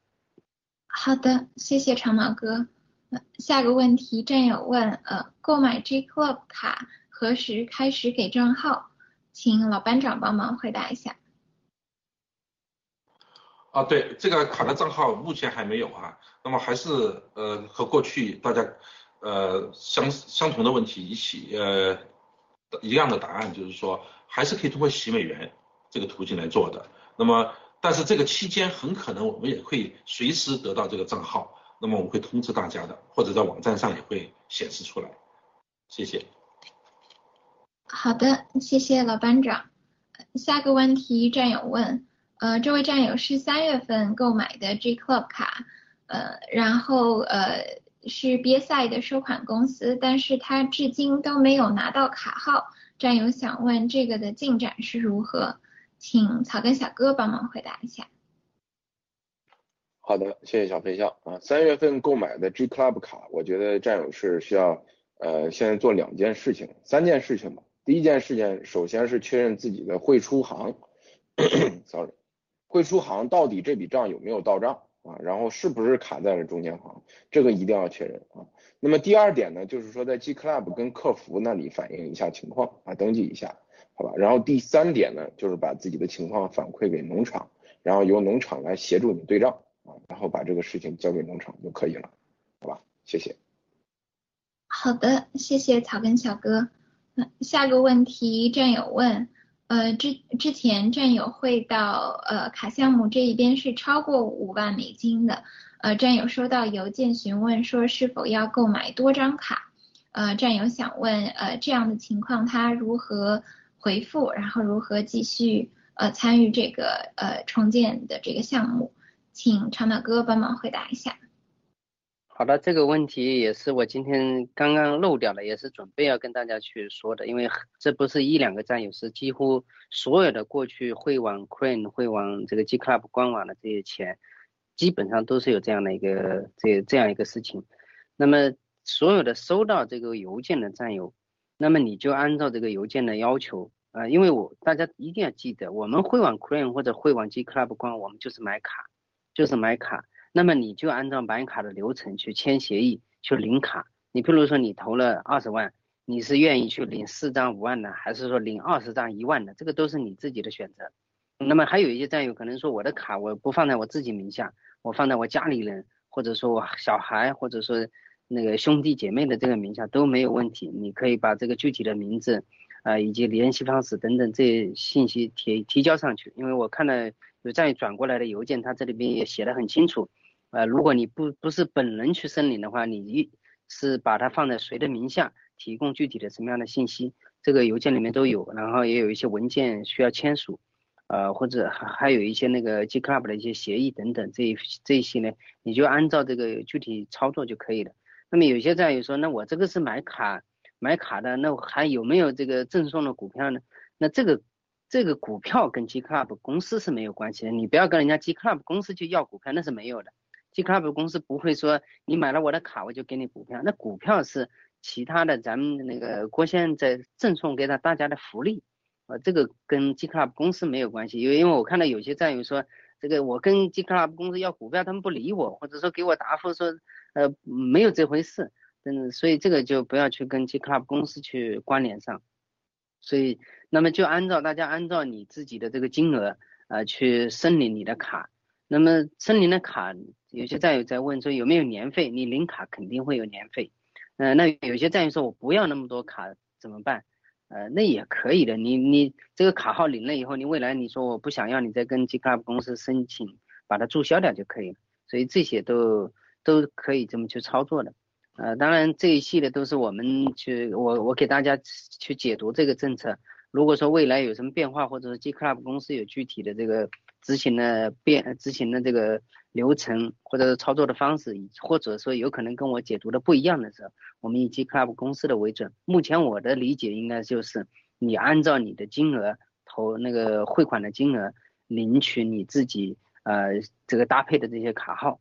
好的，谢谢长毛哥。下个问题，战友问，呃，购买 G Club 卡何时开始给账号？请老班长帮忙回答一下。啊，对，这个卡的账号目前还没有啊，那么还是呃和过去大家呃相相同的问题一起呃一样的答案，就是说还是可以通过洗美元这个途径来做的。那么但是这个期间很可能我们也会随时得到这个账号，那么我们会通知大家的，或者在网站上也会显示出来。谢谢。好的，谢谢老班长。下个问题战友问。呃，这位战友是三月份购买的 G Club 卡，呃，然后呃是 B S I 的收款公司，但是他至今都没有拿到卡号。战友想问这个的进展是如何，请草根小哥帮忙回答一下。好的，谢谢小飞象啊。三月份购买的 G Club 卡，我觉得战友是需要呃现在做两件事情，三件事情吧。第一件事情，首先是确认自己的汇出行，sorry。汇出行到底这笔账有没有到账啊？然后是不是卡在了中间行？这个一定要确认啊。那么第二点呢，就是说在 G Club 跟客服那里反映一下情况啊，登记一下，好吧？然后第三点呢，就是把自己的情况反馈给农场，然后由农场来协助你对账啊，然后把这个事情交给农场就可以了，好吧？谢谢。好的，谢谢草根小哥。下个问题战友问。呃，之之前战友汇到呃卡项目这一边是超过五万美金的，呃，战友收到邮件询问说是否要购买多张卡，呃，战友想问呃这样的情况他如何回复，然后如何继续呃参与这个呃重建的这个项目，请长岛哥帮忙回答一下。好的，这个问题也是我今天刚刚漏掉了，也是准备要跟大家去说的，因为这不是一两个战友，是几乎所有的过去会往 Crane 会往这个 G Club 官网的这些钱，基本上都是有这样的一个这这样一个事情。那么所有的收到这个邮件的战友，那么你就按照这个邮件的要求啊，因为我大家一定要记得，我们会往 Crane 或者会往 G Club 官网，我们就是买卡，就是买卡。那么你就按照买卡的流程去签协议，去领卡。你譬如说你投了二十万，你是愿意去领四张五万的，还是说领二十张一万的？这个都是你自己的选择。那么还有一些战友可能说我的卡我不放在我自己名下，我放在我家里人，或者说我小孩，或者说那个兄弟姐妹的这个名下都没有问题。你可以把这个具体的名字啊以及联系方式等等这些信息提提交上去，因为我看了有战友转过来的邮件，他这里边也写的很清楚。呃，如果你不不是本人去申领的话，你一是把它放在谁的名下，提供具体的什么样的信息，这个邮件里面都有，然后也有一些文件需要签署，呃，或者还还有一些那个 G Club 的一些协议等等，这这一些呢，你就按照这个具体操作就可以了。那么有些战友说，那我这个是买卡买卡的，那我还有没有这个赠送的股票呢？那这个这个股票跟 G Club 公司是没有关系的，你不要跟人家 G Club 公司去要股票，那是没有的。G Club 公司不会说你买了我的卡我就给你股票，那股票是其他的咱们那个郭先生在赠送给他大家的福利，呃，这个跟 G Club 公司没有关系，因为因为我看到有些战友说这个我跟 G Club 公司要股票，他们不理我，或者说给我答复说呃没有这回事，嗯，所以这个就不要去跟 G Club 公司去关联上，所以那么就按照大家按照你自己的这个金额呃去申领你的卡。那么申领的卡，有些战友在问说有没有年费？你领卡肯定会有年费。呃，那有些战友说我不要那么多卡怎么办？呃，那也可以的。你你这个卡号领了以后，你未来你说我不想要，你再跟 G Club 公司申请把它注销掉就可以了。所以这些都都可以这么去操作的。呃，当然这一系列都是我们去我我给大家去解读这个政策。如果说未来有什么变化，或者是 G Club 公司有具体的这个执行的变执行的这个流程，或者是操作的方式，或者说有可能跟我解读的不一样的时候，我们以 G Club 公司的为准。目前我的理解应该就是你按照你的金额投那个汇款的金额，领取你自己呃这个搭配的这些卡号，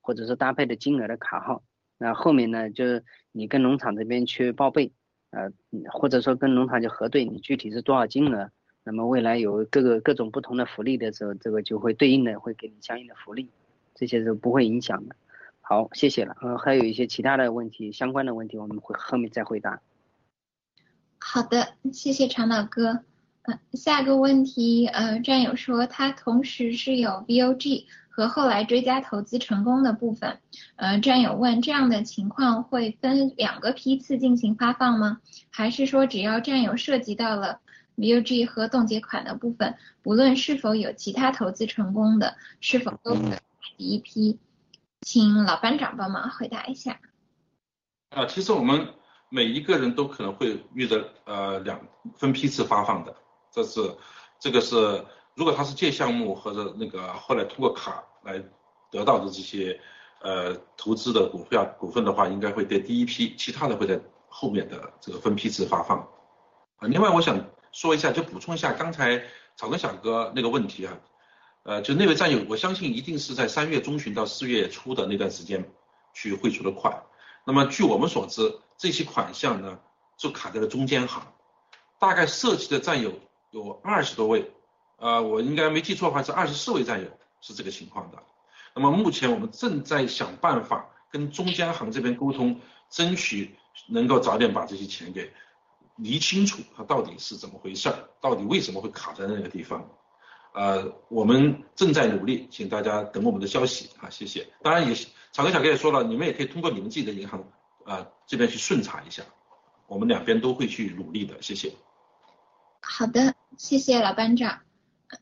或者是搭配的金额的卡号。那后面呢，就是你跟农场这边去报备。呃，或者说跟农场就核对你具体是多少金额，那么未来有各个各种不同的福利的时候，这个就会对应的会给你相应的福利，这些是不会影响的。好，谢谢了。呃，还有一些其他的问题，相关的问题我们会后面再回答。好的，谢谢长岛哥。嗯，下个问题，呃，战友说他同时是有 VOG。和后来追加投资成功的部分，呃，战友问这样的情况会分两个批次进行发放吗？还是说只要战友涉及到了 VOG 和冻结款的部分，不论是否有其他投资成功的，是否都是第一批？请老班长帮忙回答一下。啊，其实我们每一个人都可能会遇到呃两分批次发放的，这是这个是如果他是借项目或者那个后来通过卡。来得到的这些呃投资的股票股份的话，应该会在第一批，其他的会在后面的这个分批次发放。啊，另外我想说一下，就补充一下刚才草根小哥那个问题啊，呃，就那位战友，我相信一定是在三月中旬到四月初的那段时间去汇出的款。那么据我们所知，这些款项呢就卡在了中间行，大概涉及的战友有二十多位，呃，我应该没记错的话是二十四位战友。是这个情况的，那么目前我们正在想办法跟中间行这边沟通，争取能够早点把这些钱给理清楚，它到底是怎么回事儿，到底为什么会卡在那个地方，呃，我们正在努力，请大家等我们的消息啊，谢谢。当然也，草根小哥也说了，你们也可以通过你们自己的银行啊这边去顺查一下，我们两边都会去努力的，谢谢。好的，谢谢老班长。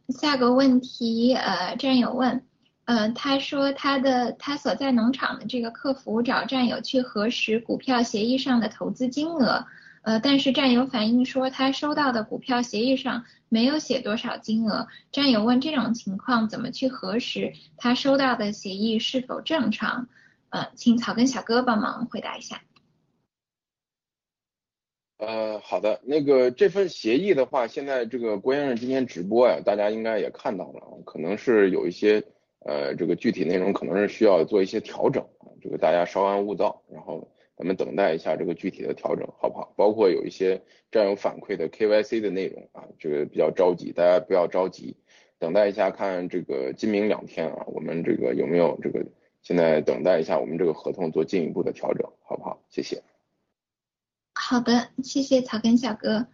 下个问题，呃，战友问，呃，他说他的他所在农场的这个客服找战友去核实股票协议上的投资金额，呃，但是战友反映说他收到的股票协议上没有写多少金额，战友问这种情况怎么去核实他收到的协议是否正常？呃，请草根小哥帮忙回答一下。呃，好的，那个这份协议的话，现在这个郭先生今天直播呀，大家应该也看到了，可能是有一些呃这个具体内容可能是需要做一些调整，这个大家稍安勿躁，然后咱们等待一下这个具体的调整，好不好？包括有一些战友反馈的 KYC 的内容啊，这个比较着急，大家不要着急，等待一下看这个今明两天啊，我们这个有没有这个现在等待一下我们这个合同做进一步的调整，好不好？谢谢。好的，谢谢草根小哥。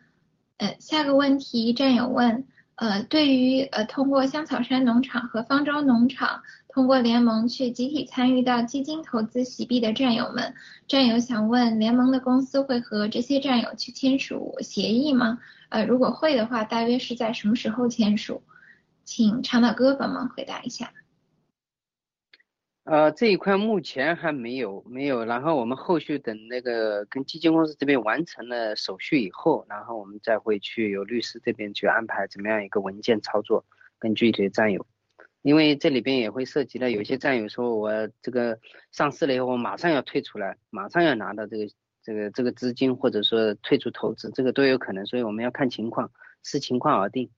呃，下个问题，战友问，呃，对于呃通过香草山农场和方舟农场通过联盟去集体参与到基金投资洗币的战友们，战友想问，联盟的公司会和这些战友去签署协议吗？呃，如果会的话，大约是在什么时候签署？请长岛哥帮忙回答一下。呃，这一块目前还没有没有，然后我们后续等那个跟基金公司这边完成了手续以后，然后我们再会去由律师这边去安排怎么样一个文件操作，跟具体的战友，因为这里边也会涉及到有些战友说我这个上市了以后，我马上要退出来，马上要拿到这个这个这个资金，或者说退出投资，这个都有可能，所以我们要看情况，视情况而定，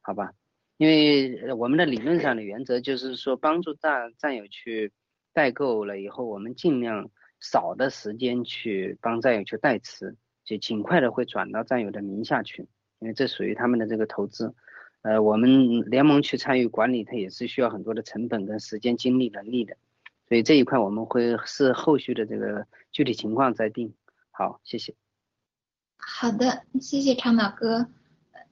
好吧？因为我们的理论上的原则就是说，帮助战战友去代购了以后，我们尽量少的时间去帮战友去代持，就尽快的会转到战友的名下去，因为这属于他们的这个投资。呃，我们联盟去参与管理，它也是需要很多的成本跟时间、精力、能力的，所以这一块我们会是后续的这个具体情况再定。好，谢谢。好的，谢谢长岛哥。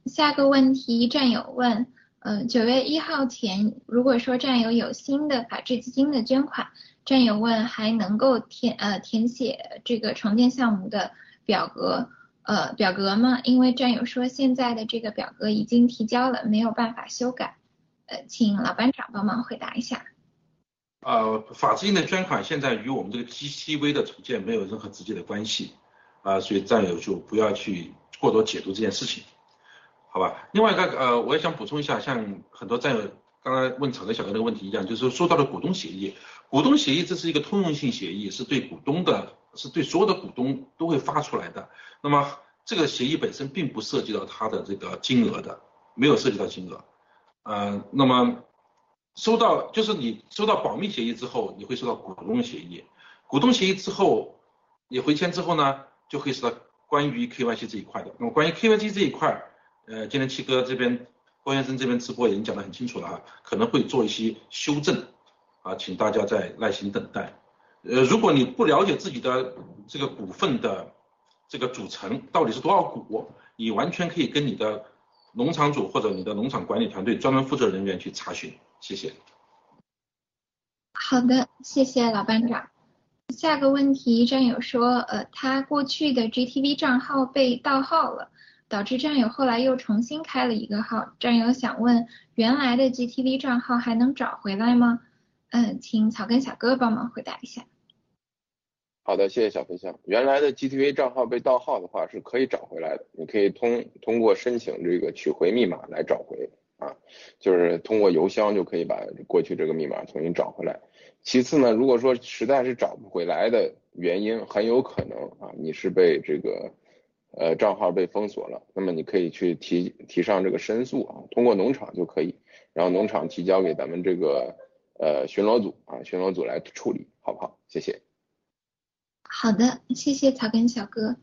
下个问题，战友问。嗯，九月一号前，如果说战友有新的法治基金的捐款，战友问还能够填呃填写这个重建项目的表格呃表格吗？因为战友说现在的这个表格已经提交了，没有办法修改。呃，请老班长帮忙回答一下。呃，法制性的捐款现在与我们这个 GTV 的组建没有任何直接的关系，啊，所以战友就不要去过多解读这件事情，好吧？另外一个呃，我也想补充一下，像很多战友刚才问草根小哥那个问题一样，就是说到了股东协议，股东协议这是一个通用性协议，是对股东的，是对所有的股东都会发出来的。那么这个协议本身并不涉及到它的这个金额的，没有涉及到金额，呃，那么。收到就是你收到保密协议之后，你会收到股东协议，股东协议之后，你回签之后呢，就会收到关于 KYC 这一块的。那么关于 KYC 这一块，呃，今天七哥这边郭先生这边直播已经讲得很清楚了哈，可能会做一些修正，啊，请大家再耐心等待。呃，如果你不了解自己的这个股份的这个组成到底是多少股，你完全可以跟你的农场主或者你的农场管理团队专门负责人员去查询。谢谢。好的，谢谢老班长。下个问题，战友说，呃，他过去的 GTV 账号被盗号了，导致战友后来又重新开了一个号。战友想问，原来的 GTV 账号还能找回来吗？嗯，请草根小哥帮忙回答一下。好的，谢谢小飞象。原来的 GTV 账号被盗号的话，是可以找回来的，你可以通通过申请这个取回密码来找回。啊，就是通过邮箱就可以把过去这个密码重新找回来。其次呢，如果说实在是找不回来的原因，很有可能啊，你是被这个呃账号被封锁了，那么你可以去提提上这个申诉啊，通过农场就可以，然后农场提交给咱们这个呃巡逻组啊，巡逻组来处理，好不好？谢谢。好的，谢谢草根小哥。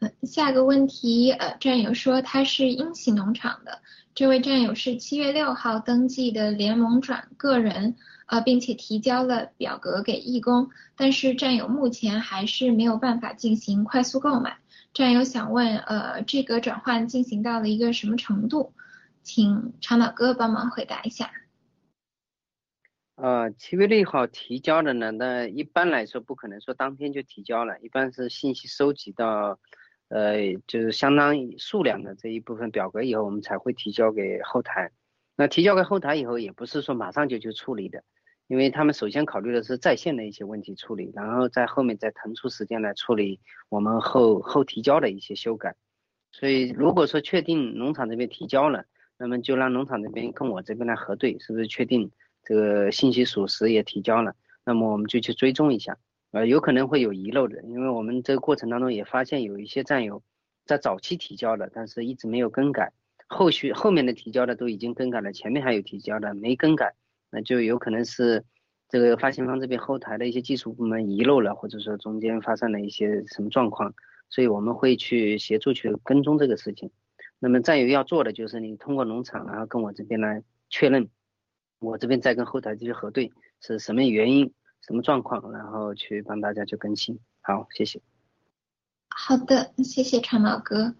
嗯，下个问题，呃，战友说他是英喜农场的。这位战友是七月六号登记的联盟转个人，呃，并且提交了表格给义工，但是战友目前还是没有办法进行快速购买。战友想问，呃，这个转换进行到了一个什么程度？请长岛哥帮忙回答一下。呃，七月六号提交的呢，那一般来说不可能说当天就提交了，一般是信息收集到。呃，就是相当数量的这一部分表格以后，我们才会提交给后台。那提交给后台以后，也不是说马上就去处理的，因为他们首先考虑的是在线的一些问题处理，然后在后面再腾出时间来处理我们后后提交的一些修改。所以如果说确定农场这边提交了，那么就让农场这边跟我这边来核对，是不是确定这个信息属实也提交了，那么我们就去追踪一下。呃，有可能会有遗漏的，因为我们这个过程当中也发现有一些战友在早期提交的，但是一直没有更改，后续后面的提交的都已经更改了，前面还有提交的没更改，那就有可能是这个发行方这边后台的一些技术部门遗漏了，或者说中间发生了一些什么状况，所以我们会去协助去跟踪这个事情。那么战友要做的就是你通过农场，然后跟我这边来确认，我这边再跟后台继续核对是什么原因。什么状况，然后去帮大家去更新。好，谢谢。好的，谢谢长毛哥。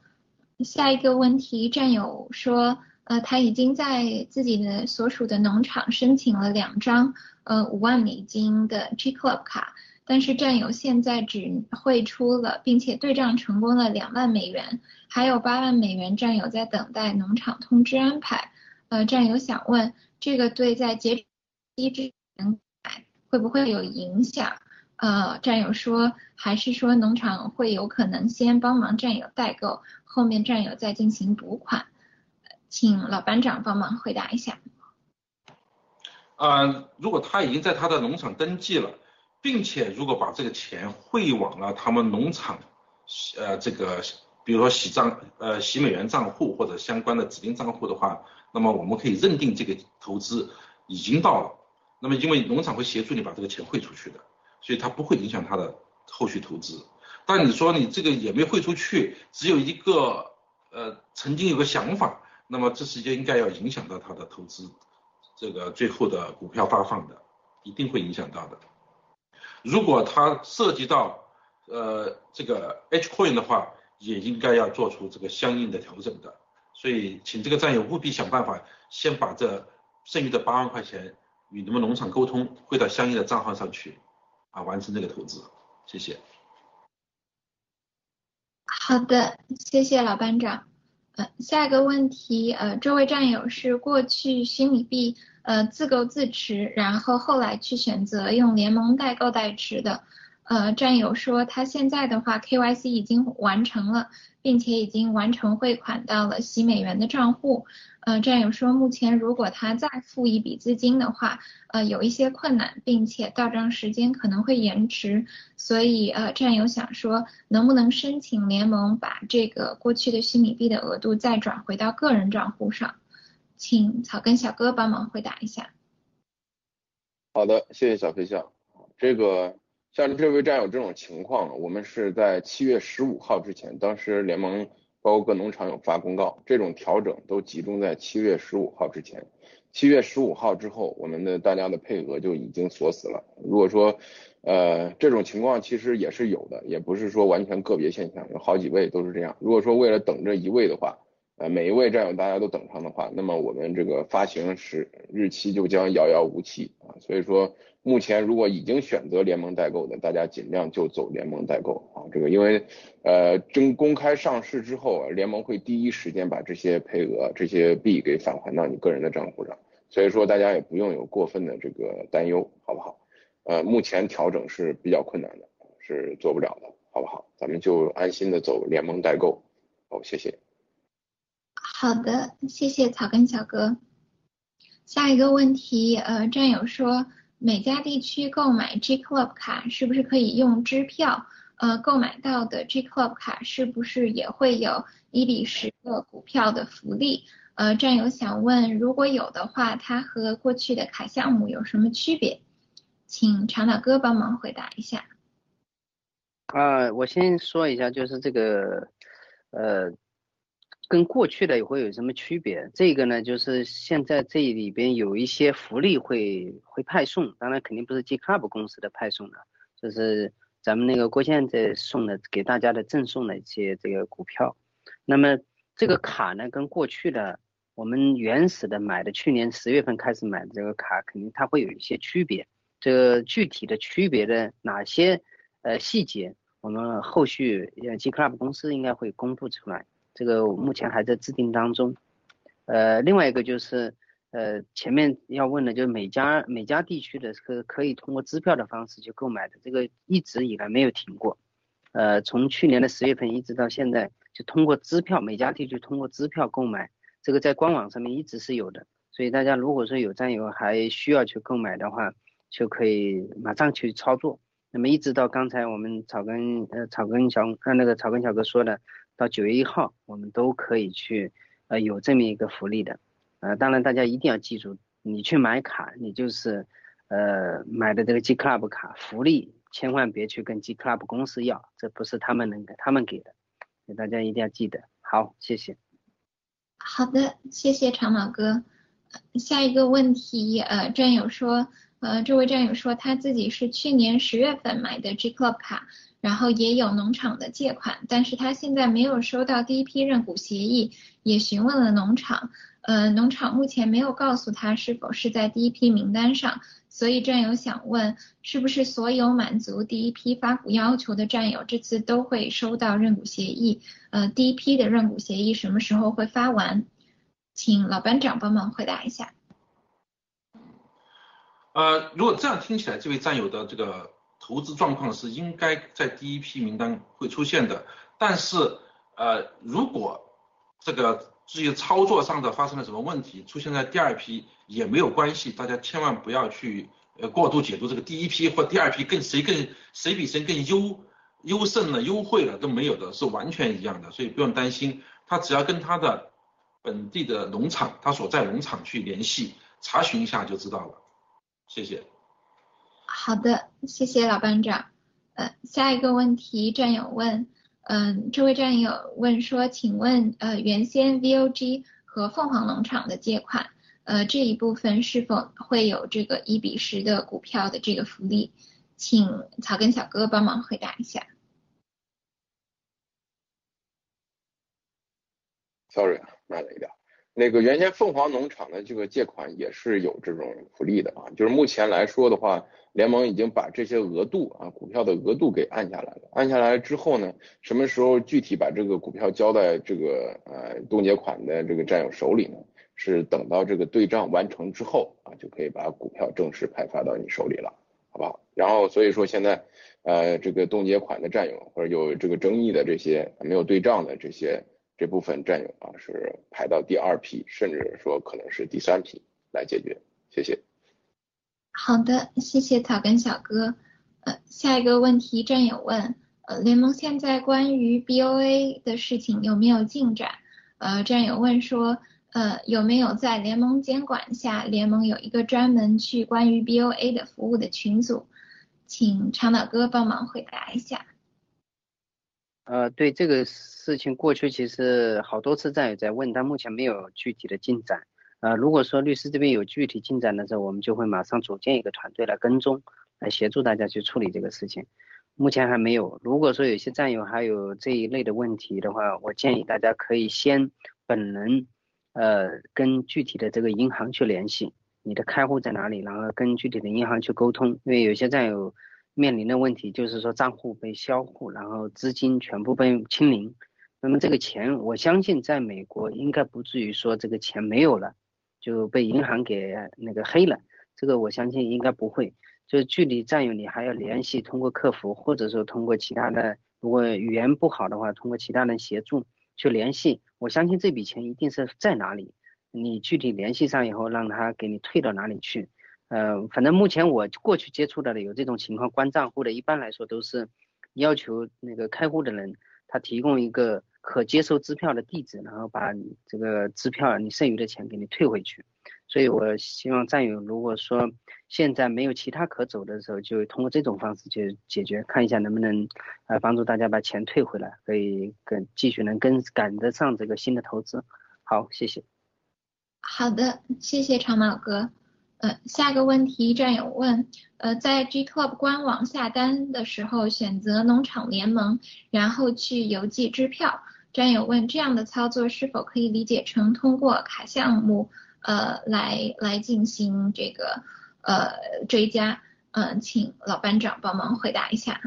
下一个问题，战友说，呃，他已经在自己的所属的农场申请了两张，呃，五万美金的 G Club 卡，但是战友现在只汇出了，并且对账成功了两万美元，还有八万美元战友在等待农场通知安排。呃，战友想问，这个对在截止之前。会不会有影响？呃，战友说，还是说农场会有可能先帮忙战友代购，后面战友再进行补款？请老班长帮忙回答一下。呃，如果他已经在他的农场登记了，并且如果把这个钱汇往了他们农场，呃，这个比如说洗账，呃，洗美元账户或者相关的指定账户的话，那么我们可以认定这个投资已经到了。那么，因为农场会协助你把这个钱汇出去的，所以它不会影响他的后续投资。但你说你这个也没汇出去，只有一个呃曾经有个想法，那么这是就应该要影响到他的投资，这个最后的股票发放的，一定会影响到的。如果它涉及到呃这个 H coin 的话，也应该要做出这个相应的调整的。所以，请这个战友务必想办法，先把这剩余的八万块钱。与你们农场沟通，汇到相应的账号上去，啊，完成这个投资，谢谢。好的，谢谢老班长。呃，下一个问题，呃，这位战友是过去虚拟币呃自购自持，然后后来去选择用联盟代购代持的。呃，战友说他现在的话 KYC 已经完成了，并且已经完成汇款到了洗美元的账户。呃，战友说目前如果他再付一笔资金的话，呃，有一些困难，并且到账时间可能会延迟。所以呃，战友想说能不能申请联盟把这个过去的虚拟币的额度再转回到个人账户上？请草根小哥帮忙回答一下。好的，谢谢小飞象。这个。像这位战友这种情况，我们是在七月十五号之前，当时联盟包括各农场有发公告，这种调整都集中在七月十五号之前。七月十五号之后，我们的大家的配额就已经锁死了。如果说，呃，这种情况其实也是有的，也不是说完全个别现象，有好几位都是这样。如果说为了等这一位的话，呃，每一位战友大家都等上的话，那么我们这个发行时日期就将遥遥无期啊。所以说。目前如果已经选择联盟代购的，大家尽量就走联盟代购啊。这个因为呃，真公开上市之后，联盟会第一时间把这些配额、这些币给返还到你个人的账户上，所以说大家也不用有过分的这个担忧，好不好？呃，目前调整是比较困难的，是做不了的，好不好？咱们就安心的走联盟代购。好，谢谢。好的，谢谢草根小哥。下一个问题，呃，战友说。每家地区购买 G Club 卡是不是可以用支票？呃，购买到的 G Club 卡是不是也会有一比十的股票的福利？呃，战友想问，如果有的话，它和过去的卡项目有什么区别？请长岛哥帮忙回答一下。啊，我先说一下，就是这个，呃。跟过去的也会有什么区别？这个呢，就是现在这里边有一些福利会会派送，当然肯定不是 G Club 公司的派送的，就是咱们那个郭先在送的给大家的赠送的一些这个股票。那么这个卡呢，跟过去的我们原始的买的去年十月份开始买的这个卡，肯定它会有一些区别。这个具体的区别的哪些呃细节，我们后续呃 G Club 公司应该会公布出来。这个目前还在制定当中，呃，另外一个就是，呃，前面要问的就是每家每家地区的可可以通过支票的方式去购买的，这个一直以来没有停过，呃，从去年的十月份一直到现在，就通过支票，每家地区通过支票购买，这个在官网上面一直是有的，所以大家如果说有战友还需要去购买的话，就可以马上去操作。那么一直到刚才我们草根呃草根小呃那个草根小哥说的。到九月一号，我们都可以去，呃，有这么一个福利的，呃，当然大家一定要记住，你去买卡，你就是，呃，买的这个 G Club 卡福利，千万别去跟 G Club 公司要，这不是他们能给他们给的，大家一定要记得。好，谢谢。好的，谢谢长毛哥。下一个问题，呃，战友说，呃，这位战友说他自己是去年十月份买的 G Club 卡。然后也有农场的借款，但是他现在没有收到第一批认股协议，也询问了农场，呃，农场目前没有告诉他是否是在第一批名单上，所以战友想问，是不是所有满足第一批发股要求的战友这次都会收到认股协议？呃，第一批的认股协议什么时候会发完？请老班长帮忙回答一下。呃，如果这样听起来，这位战友的这个。投资状况是应该在第一批名单会出现的，但是呃，如果这个至于操作上的发生了什么问题，出现在第二批也没有关系，大家千万不要去呃过度解读这个第一批或第二批更谁更谁比谁更优优胜了优惠了都没有的，是完全一样的，所以不用担心，他只要跟他的本地的农场，他所在农场去联系查询一下就知道了，谢谢。好的，谢谢老班长。呃，下一个问题，战友问，嗯，这位战友问说，请问，呃，原先 VOG 和凤凰农场的借款，呃，这一部分是否会有这个一比十的股票的这个福利？请草根小哥帮忙回答一下。Sorry，慢了一点。那个原先凤凰农场的这个借款也是有这种福利的啊，就是目前来说的话，联盟已经把这些额度啊股票的额度给按下来了。按下来之后呢，什么时候具体把这个股票交在这个呃冻结款的这个战友手里呢？是等到这个对账完成之后啊，就可以把股票正式派发到你手里了，好不好？然后所以说现在呃这个冻结款的占有或者有这个争议的这些没有对账的这些这部分占有啊，是排到第二批，甚至说可能是第三批来解决。谢谢。好的，谢谢草根小哥。呃，下一个问题战友问，呃，联盟现在关于 BOA 的事情有没有进展？呃，战友问说，呃，有没有在联盟监管下，联盟有一个专门去关于 BOA 的服务的群组？请长岛哥帮忙回答一下。呃，对这个事情，过去其实好多次战友在问，但目前没有具体的进展。呃，如果说律师这边有具体进展的时候，我们就会马上组建一个团队来跟踪，来协助大家去处理这个事情。目前还没有。如果说有些战友还有这一类的问题的话，我建议大家可以先本人，呃，跟具体的这个银行去联系，你的开户在哪里，然后跟具体的银行去沟通。因为有些战友面临的问题就是说账户被销户，然后资金全部被清零。那么这个钱，我相信在美国应该不至于说这个钱没有了。就被银行给那个黑了，这个我相信应该不会。就是具体占有你还要联系，通过客服或者说通过其他的，如果语言不好的话，通过其他人协助去联系。我相信这笔钱一定是在哪里，你具体联系上以后，让他给你退到哪里去。呃，反正目前我过去接触到的有这种情况，关账户的一般来说都是要求那个开户的人他提供一个。可接受支票的地址，然后把这个支票你剩余的钱给你退回去。所以我希望战友，如果说现在没有其他可走的时候，就通过这种方式去解决，看一下能不能呃帮助大家把钱退回来，可以跟继续能跟赶得上这个新的投资。好，谢谢。好的，谢谢长毛哥。呃，下个问题战友问，呃，在 G Club 官网下单的时候选择农场联盟，然后去邮寄支票。战友问，这样的操作是否可以理解成通过卡项目，呃，来来进行这个呃追加？嗯，请老班长帮忙回答一下。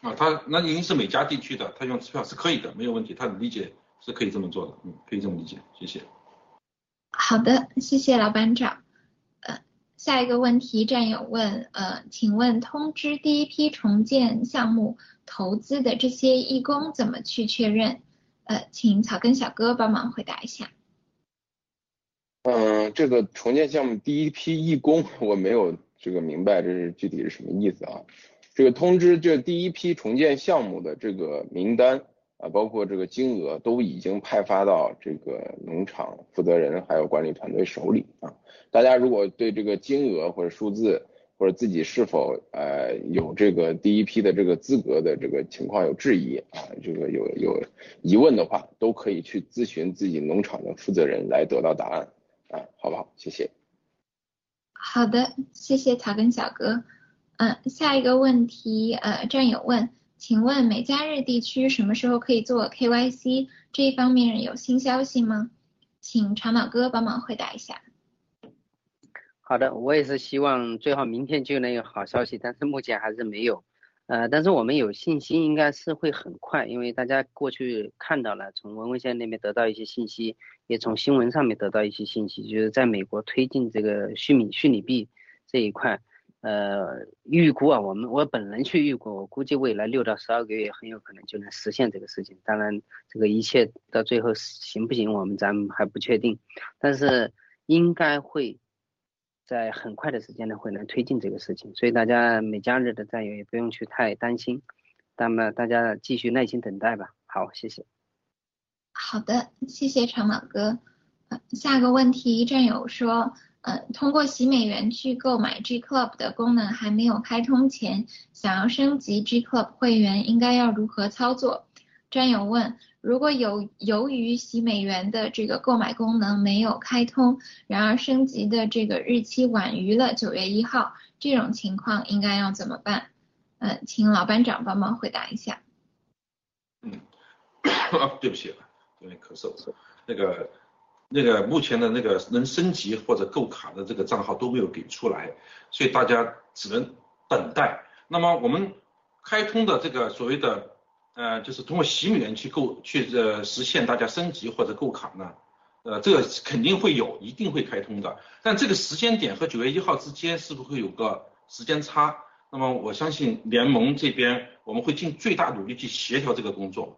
啊，他那您是美加地区的，他用支票是可以的，没有问题，他理解是可以这么做的，嗯，可以这么理解，谢谢。好的，谢谢老班长。呃，下一个问题战友问，呃，请问通知第一批重建项目投资的这些义工怎么去确认？呃，请草根小哥帮忙回答一下。嗯，这个重建项目第一批义工我没有这个明白这是具体是什么意思啊？这个通知这第一批重建项目的这个名单。啊，包括这个金额都已经派发到这个农场负责人还有管理团队手里啊。大家如果对这个金额或者数字或者自己是否呃有这个第一批的这个资格的这个情况有质疑啊，这个有有疑问的话，都可以去咨询自己农场的负责人来得到答案啊，好不好？谢谢。好的，谢谢草根小哥。嗯，下一个问题，呃，战友问。请问美加日地区什么时候可以做 KYC？这一方面有新消息吗？请长脑哥帮忙回答一下。好的，我也是希望最好明天就能有好消息，但是目前还是没有。呃，但是我们有信心应该是会很快，因为大家过去看到了，从文文县那边得到一些信息，也从新闻上面得到一些信息，就是在美国推进这个虚拟虚拟币这一块。呃，预估啊，我们我本人去预估，我估计未来六到十二个月很有可能就能实现这个事情。当然，这个一切到最后行不行，我们咱们还不确定。但是应该会在很快的时间内会能推进这个事情，所以大家每假日的战友也不用去太担心。那么大家继续耐心等待吧。好，谢谢。好的，谢谢长老哥。下个问题，战友说。嗯，通过洗美元去购买 G Club 的功能还没有开通前，想要升级 G Club 会员应该要如何操作？战友问，如果有由于洗美元的这个购买功能没有开通，然而升级的这个日期晚于了九月一号，这种情况应该要怎么办？嗯，请老班长帮忙回答一下。嗯，对不起，有点咳嗽，那个。那个目前的那个能升级或者购卡的这个账号都没有给出来，所以大家只能等待。那么我们开通的这个所谓的呃，就是通过洗美元去购去呃实现大家升级或者购卡呢，呃，这个肯定会有，一定会开通的。但这个时间点和九月一号之间是不是会有个时间差？那么我相信联盟这边我们会尽最大努力去协调这个工作，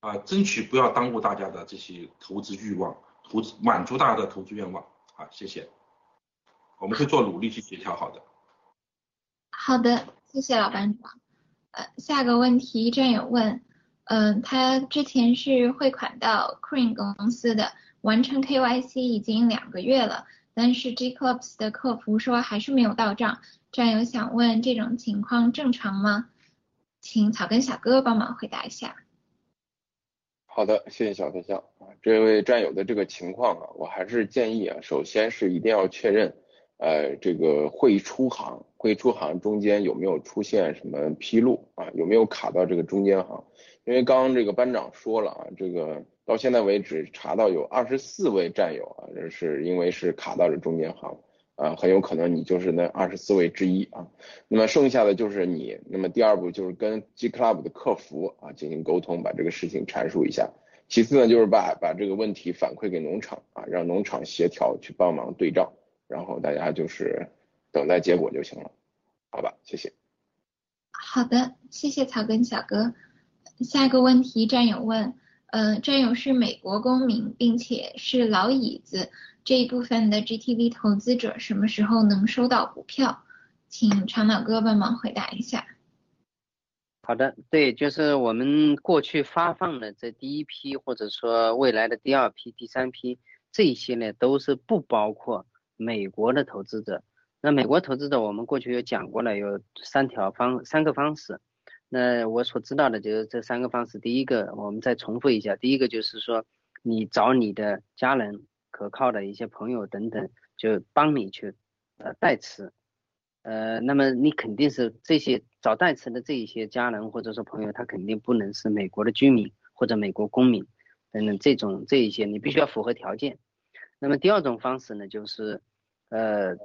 啊，争取不要耽误大家的这些投资欲望，投资满足大家的投资愿望。好，谢谢。我们会做努力去协调好的。好的，谢谢老班长。呃，下个问题战友问，嗯，他之前是汇款到 Cream 公司的，完成 KYC 已经两个月了，但是 G Clubs 的客服说还是没有到账。战友想问，这种情况正常吗？请草根小哥帮忙回答一下。好的，谢谢小飞象啊，这位战友的这个情况啊，我还是建议啊，首先是一定要确认。呃，这个会出行，会出行中间有没有出现什么纰漏啊？有没有卡到这个中间行？因为刚刚这个班长说了啊，这个到现在为止查到有二十四位战友啊，这是因为是卡到了中间行啊，很有可能你就是那二十四位之一啊。那么剩下的就是你，那么第二步就是跟 G Club 的客服啊进行沟通，把这个事情阐述一下。其次呢，就是把把这个问题反馈给农场啊，让农场协调去帮忙对账。然后大家就是等待结果就行了，好吧？谢谢。好的，谢谢草根小哥。下一个问题，战友问，嗯，战友是美国公民，并且是老椅子这一部分的 GTV 投资者，什么时候能收到股票？请长岛哥帮忙回答一下。好的，对，就是我们过去发放的这第一批，或者说未来的第二批、第三批，这些呢都是不包括。美国的投资者，那美国投资者我们过去有讲过了，有三条方三个方式。那我所知道的就是这三个方式。第一个，我们再重复一下，第一个就是说，你找你的家人、可靠的一些朋友等等，就帮你去呃代持。呃，那么你肯定是这些找代持的这一些家人或者说朋友，他肯定不能是美国的居民或者美国公民等等这种这一些，你必须要符合条件。那么第二种方式呢，就是。呃，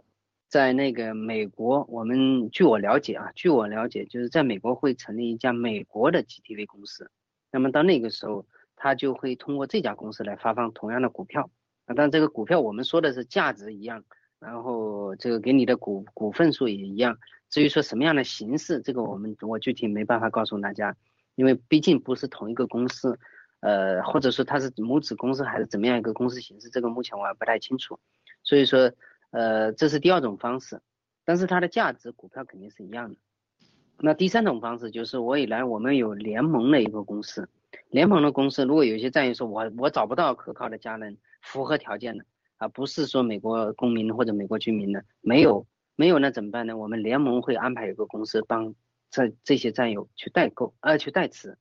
在那个美国，我们据我了解啊，据我了解，就是在美国会成立一家美国的 GTV 公司。那么到那个时候，他就会通过这家公司来发放同样的股票。啊，但这个股票我们说的是价值一样，然后这个给你的股股份数也一样。至于说什么样的形式，这个我们我具体没办法告诉大家，因为毕竟不是同一个公司，呃，或者说它是母子公司还是怎么样一个公司形式，这个目前我还不太清楚。所以说。呃，这是第二种方式，但是它的价值股票肯定是一样的。那第三种方式就是我以来我们有联盟的一个公司，联盟的公司如果有一些战友说我我找不到可靠的家人符合条件的啊，不是说美国公民或者美国居民的，没有没有那怎么办呢？我们联盟会安排一个公司帮这这些战友去代购呃去代持。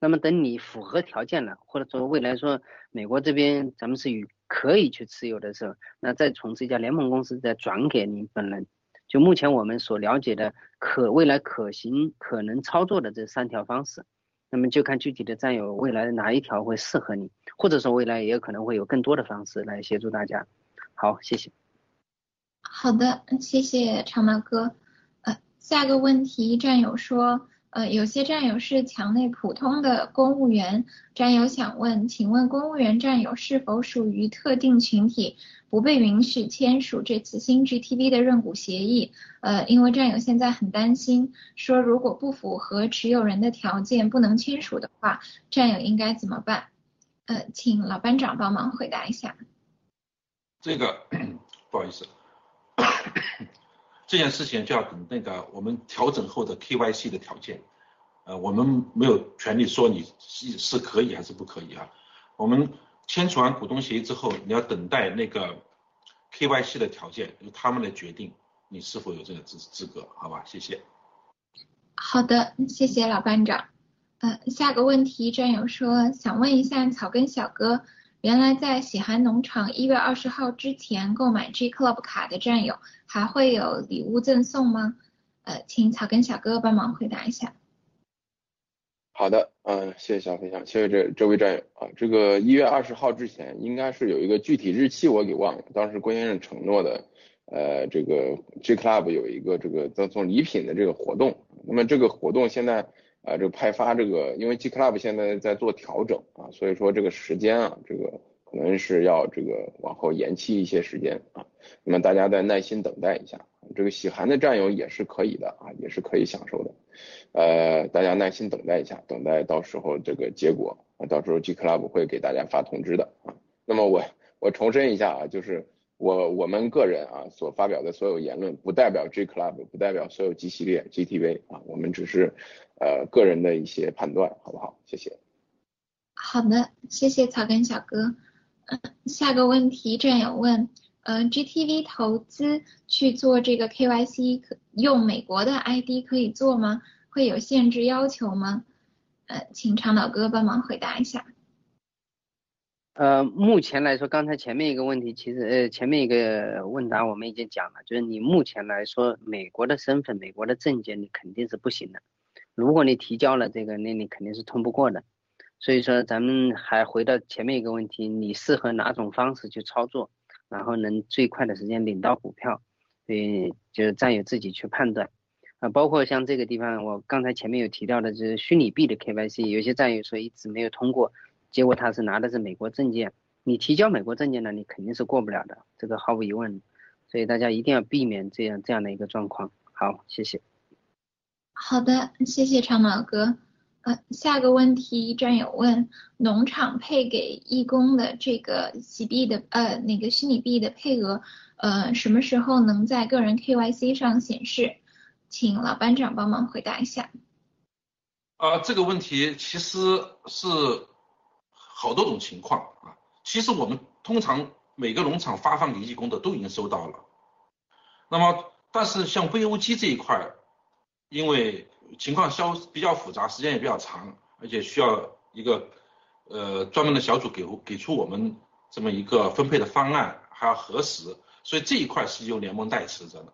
那么等你符合条件了，或者说未来说美国这边咱们是与可以去持有的时候，那再从这家联盟公司再转给您本人。就目前我们所了解的可未来可行可能操作的这三条方式，那么就看具体的战友未来哪一条会适合你，或者说未来也有可能会有更多的方式来协助大家。好，谢谢。好的，谢谢长毛哥。呃，下个问题战友说。呃，有些战友是墙内普通的公务员，战友想问，请问公务员战友是否属于特定群体，不被允许签署这次新 GTV 的认股协议？呃，因为战友现在很担心，说如果不符合持有人的条件不能签署的话，战友应该怎么办？呃，请老班长帮忙回答一下。这个 不好意思。这件事情就要等那个我们调整后的 KYC 的条件，呃，我们没有权利说你是是可以还是不可以啊。我们签署完股东协议之后，你要等待那个 KYC 的条件，由他们来决定你是否有这个资资格，好吧？谢谢。好的，谢谢老班长。呃，下个问题战友说想问一下草根小哥。原来在喜寒农场一月二十号之前购买 G Club 卡的战友还会有礼物赠送吗？呃，请草根小哥帮忙回答一下。好的，嗯，谢谢小分享，谢谢这这位战友啊。这个一月二十号之前应该是有一个具体日期，我给忘了。当时郭先生承诺的，呃，这个 G Club 有一个这个赠送礼品的这个活动。那么这个活动现在。啊，这个派发这个，因为 G Club 现在在做调整啊，所以说这个时间啊，这个可能是要这个往后延期一些时间啊。那么大家再耐心等待一下，这个喜寒的战友也是可以的啊，也是可以享受的。呃，大家耐心等待一下，等待到时候这个结果啊，到时候 G Club 会给大家发通知的啊。那么我我重申一下啊，就是我我们个人啊所发表的所有言论，不代表 G Club，不代表所有 G 系列 GTV 啊，我们只是呃个人的一些判断，好不好？谢谢。好的，谢谢草根小哥。嗯，下个问题战友问，呃，GTV 投资去做这个 KYC，用美国的 ID 可以做吗？会有限制要求吗？呃，请长岛哥帮忙回答一下。呃，目前来说，刚才前面一个问题，其实呃前面一个问答我们已经讲了，就是你目前来说，美国的身份、美国的证件，你肯定是不行的。如果你提交了这个，那你肯定是通不过的。所以说，咱们还回到前面一个问题，你适合哪种方式去操作，然后能最快的时间领到股票，所以就是战友自己去判断啊。包括像这个地方，我刚才前面有提到的，就是虚拟币的 KYC，有些战友说一直没有通过，结果他是拿的是美国证件，你提交美国证件呢，你肯定是过不了的，这个毫无疑问。所以大家一定要避免这样这样的一个状况。好，谢谢。好的，谢谢长毛哥。呃下个问题，战友问，农场配给义工的这个洗币的呃那个虚拟币的配额，呃什么时候能在个人 KYC 上显示？请老班长帮忙回答一下。啊，这个问题其实是好多种情况啊。其实我们通常每个农场发放给义工的都已经收到了。那么，但是像 VOG 这一块，因为情况稍比较复杂，时间也比较长，而且需要一个呃专门的小组给给出我们这么一个分配的方案，还要核实，所以这一块是由联盟代持着的。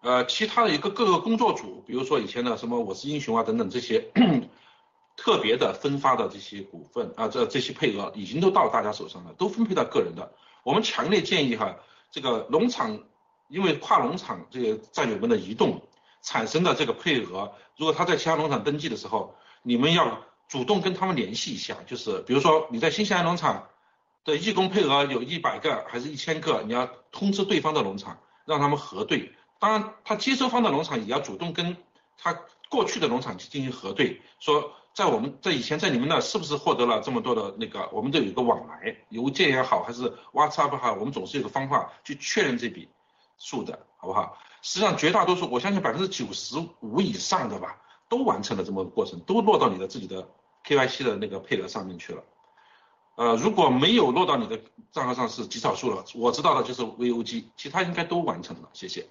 呃，其他的一个各个工作组，比如说以前的什么我是英雄啊等等这些特别的分发的这些股份啊，这这些配额已经都到大家手上了，都分配到个人的。我们强烈建议哈，这个农场因为跨农场这个战友们的移动。产生的这个配额，如果他在其他农场登记的时候，你们要主动跟他们联系一下，就是比如说你在新西兰农场的义工配额有一百个还是一千个，你要通知对方的农场，让他们核对。当然，他接收方的农场也要主动跟他过去的农场去进行核对，说在我们在以前在你们那是不是获得了这么多的那个，我们都有一个往来，邮件也好还是 WhatsApp 好，我们总是有个方法去确认这笔数的，好不好？实际上，绝大多数，我相信百分之九十五以上的吧，都完成了这么个过程，都落到你的自己的 KYC 的那个配额上面去了。呃，如果没有落到你的账号上，是极少数了。我知道的就是 VOG，其他应该都完成了。谢谢。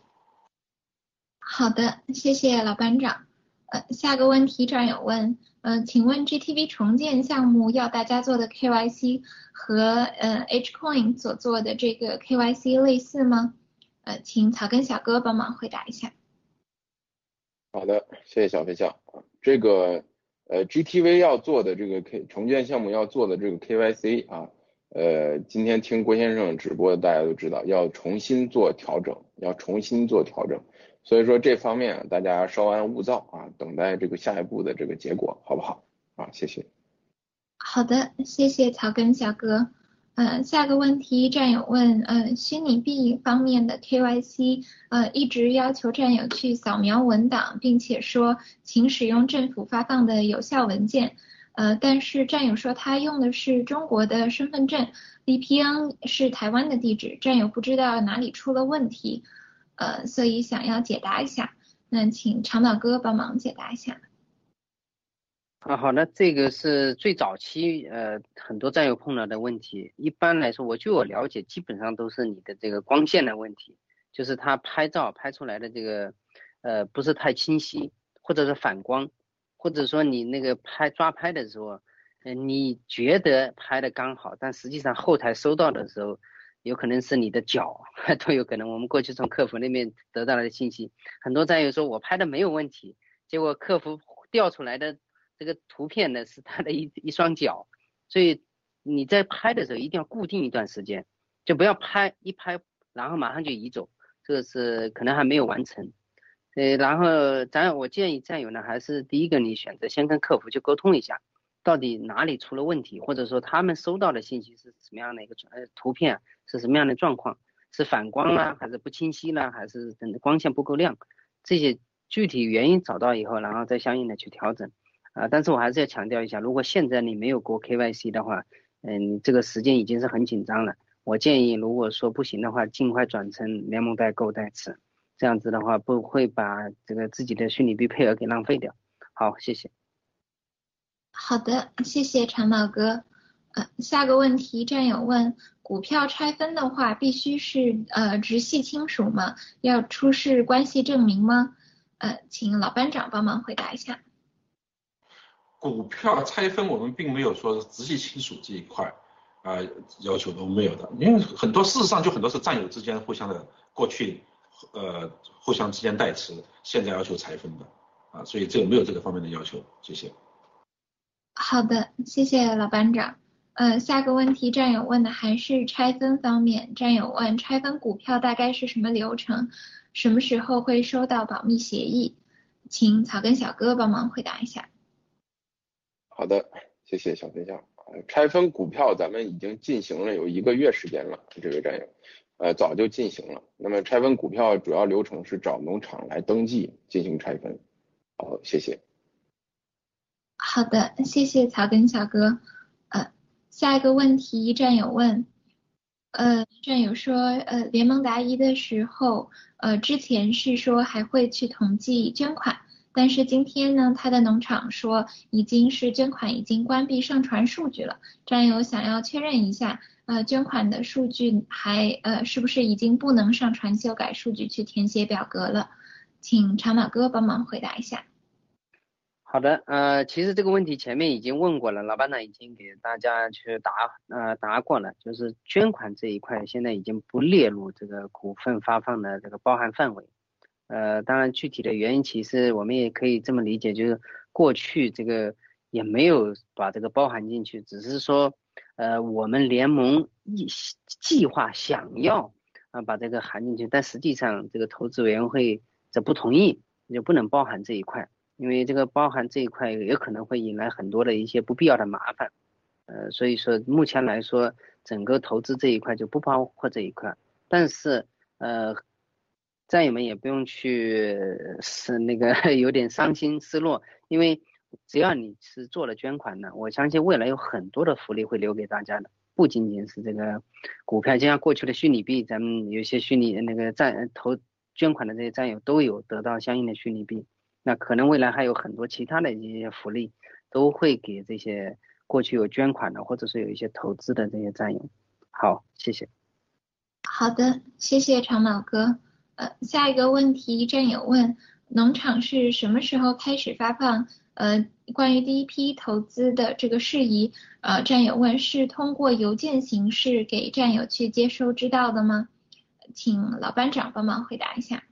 好的，谢谢老班长。呃，下个问题战友问，呃，请问 GTV 重建项目要大家做的 KYC 和呃 H Coin 所做的这个 KYC 类似吗？呃，请草根小哥帮忙回答一下。好的，谢谢小飞象。这个呃，GTV 要做的这个 K 重建项目要做的这个 KYC 啊，呃，今天听郭先生直播，大家都知道要重新做调整，要重新做调整。所以说这方面大家稍安勿躁啊，等待这个下一步的这个结果，好不好？啊，谢谢。好的，谢谢草根小哥。呃，下个问题，战友问，呃，虚拟币方面的 KYC，呃，一直要求战友去扫描文档，并且说，请使用政府发放的有效文件，呃，但是战友说他用的是中国的身份证，VPN 是台湾的地址，战友不知道哪里出了问题，呃，所以想要解答一下，那请长岛哥帮忙解答一下。啊，好的，这个是最早期呃很多战友碰到的问题。一般来说，我据我了解，基本上都是你的这个光线的问题，就是他拍照拍出来的这个呃不是太清晰，或者是反光，或者说你那个拍抓拍的时候，嗯，你觉得拍的刚好，但实际上后台收到的时候，有可能是你的脚 都有可能。我们过去从客服那边得到的信息，很多战友说我拍的没有问题，结果客服调出来的。这个图片呢是他的一一双脚，所以你在拍的时候一定要固定一段时间，就不要拍一拍然后马上就移走，这个是可能还没有完成。呃，然后咱我建议战友呢，还是第一个你选择先跟客服去沟通一下，到底哪里出了问题，或者说他们收到的信息是什么样的一个呃图片是什么样的状况，是反光啦，还是不清晰呢，还是等光线不够亮，这些具体原因找到以后，然后再相应的去调整。啊，但是我还是要强调一下，如果现在你没有过 KYC 的话，嗯，这个时间已经是很紧张了。我建议，如果说不行的话，尽快转成联盟代购代持，这样子的话不会把这个自己的虚拟币配额给浪费掉。好，谢谢。好的，谢谢长毛哥。呃，下个问题，战友问，股票拆分的话，必须是呃直系亲属吗？要出示关系证明吗？呃，请老班长帮忙回答一下。股票拆分，我们并没有说直系亲属这一块啊要求都没有的，因为很多事实上就很多是战友之间互相的过去呃互相之间代持，现在要求拆分的啊，所以这个没有这个方面的要求，谢谢。好的，谢谢老班长。呃，下个问题战友问的还是拆分方面，战友问拆分股票大概是什么流程，什么时候会收到保密协议？请草根小哥帮忙回答一下。好的，谢谢小飞象。拆分股票咱们已经进行了有一个月时间了，这位战友，呃，早就进行了。那么拆分股票主要流程是找农场来登记进行拆分。好，谢谢。好的，谢谢草根小哥。呃，下一个问题战友问，呃，战友说，呃，联盟答疑的时候，呃，之前是说还会去统计捐款。但是今天呢，他的农场说已经是捐款已经关闭上传数据了。战友想要确认一下，呃，捐款的数据还呃是不是已经不能上传修改数据去填写表格了？请长马哥帮忙回答一下。好的，呃，其实这个问题前面已经问过了，老班长已经给大家去答呃答过了，就是捐款这一块现在已经不列入这个股份发放的这个包含范围。呃，当然，具体的原因其实我们也可以这么理解，就是过去这个也没有把这个包含进去，只是说，呃，我们联盟计计划想要啊把这个含进去，但实际上这个投资委员会这不同意，就不能包含这一块，因为这个包含这一块也可能会引来很多的一些不必要的麻烦，呃，所以说目前来说，整个投资这一块就不包括这一块，但是呃。战友们也不用去是那个 有点伤心失落，因为只要你是做了捐款的，我相信未来有很多的福利会留给大家的，不仅仅是这个股票，就像过去的虚拟币，咱们有些虚拟那个战投捐款的这些战友都有得到相应的虚拟币，那可能未来还有很多其他的一些福利都会给这些过去有捐款的或者是有一些投资的这些战友。好，谢谢。好的，谢谢长毛哥。呃，下一个问题，战友问，农场是什么时候开始发放？呃，关于第一批投资的这个事宜，呃，战友问是通过邮件形式给战友去接收知道的吗？请老班长帮忙回答一下。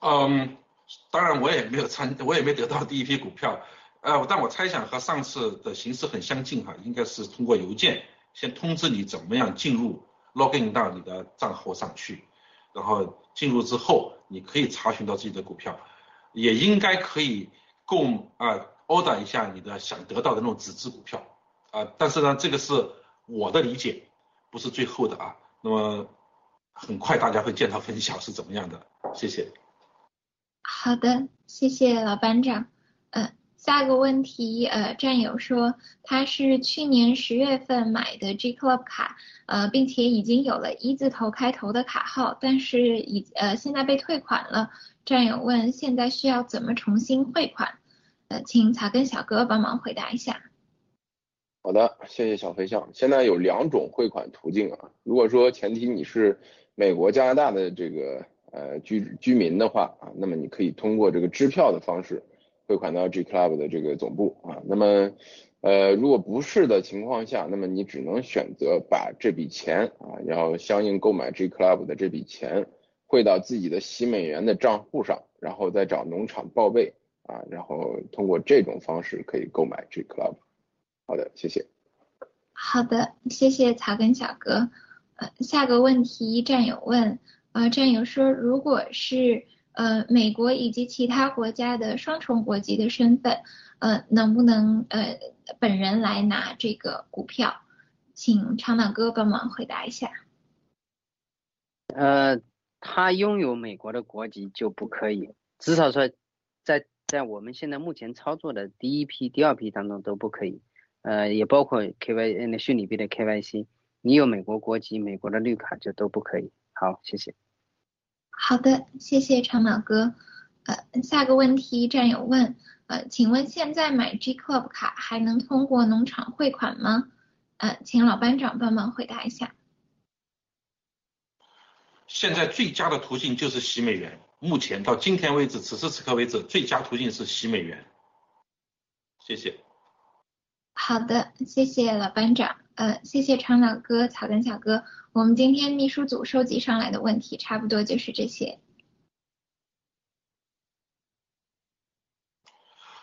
嗯，当然我也没有参，我也没得到第一批股票，呃，但我猜想和上次的形式很相近哈，应该是通过邮件先通知你怎么样进入 login 到你的账号上去。然后进入之后，你可以查询到自己的股票，也应该可以购啊 order 一下你的想得到的那种纸质股票啊。但是呢，这个是我的理解，不是最后的啊。那么很快大家会见到分晓是怎么样的。谢谢。好的，谢谢老班长。嗯。下个问题，呃，战友说他是去年十月份买的 G Club 卡，呃，并且已经有了一字头开头的卡号，但是已呃现在被退款了。战友问现在需要怎么重新汇款？呃，请草根小哥帮忙回答一下。好的，谢谢小飞象。现在有两种汇款途径啊，如果说前提你是美国、加拿大的这个呃居居民的话啊，那么你可以通过这个支票的方式。汇款到 G Club 的这个总部啊，那么呃如果不是的情况下，那么你只能选择把这笔钱啊，然后相应购买 G Club 的这笔钱汇到自己的洗美元的账户上，然后再找农场报备啊，然后通过这种方式可以购买 G Club。好的，谢谢。好的，谢谢草根小哥。呃，下个问题战友问，啊，战友说如果是。呃，美国以及其他国家的双重国籍的身份，呃，能不能呃本人来拿这个股票？请长岛哥帮忙回答一下。呃，他拥有美国的国籍就不可以，至少说在在我们现在目前操作的第一批、第二批当中都不可以。呃，也包括 KY 那虚拟币的 KYC，你有美国国籍、美国的绿卡就都不可以。好，谢谢。好的，谢谢长老哥。呃，下个问题战友问，呃，请问现在买 G Club 卡还能通过农场汇款吗？呃，请老班长帮忙回答一下。现在最佳的途径就是洗美元，目前到今天为止，此时此刻为止，最佳途径是洗美元。谢谢。好的，谢谢老班长。呃，谢谢长老哥、草根小哥。我们今天秘书组收集上来的问题差不多就是这些。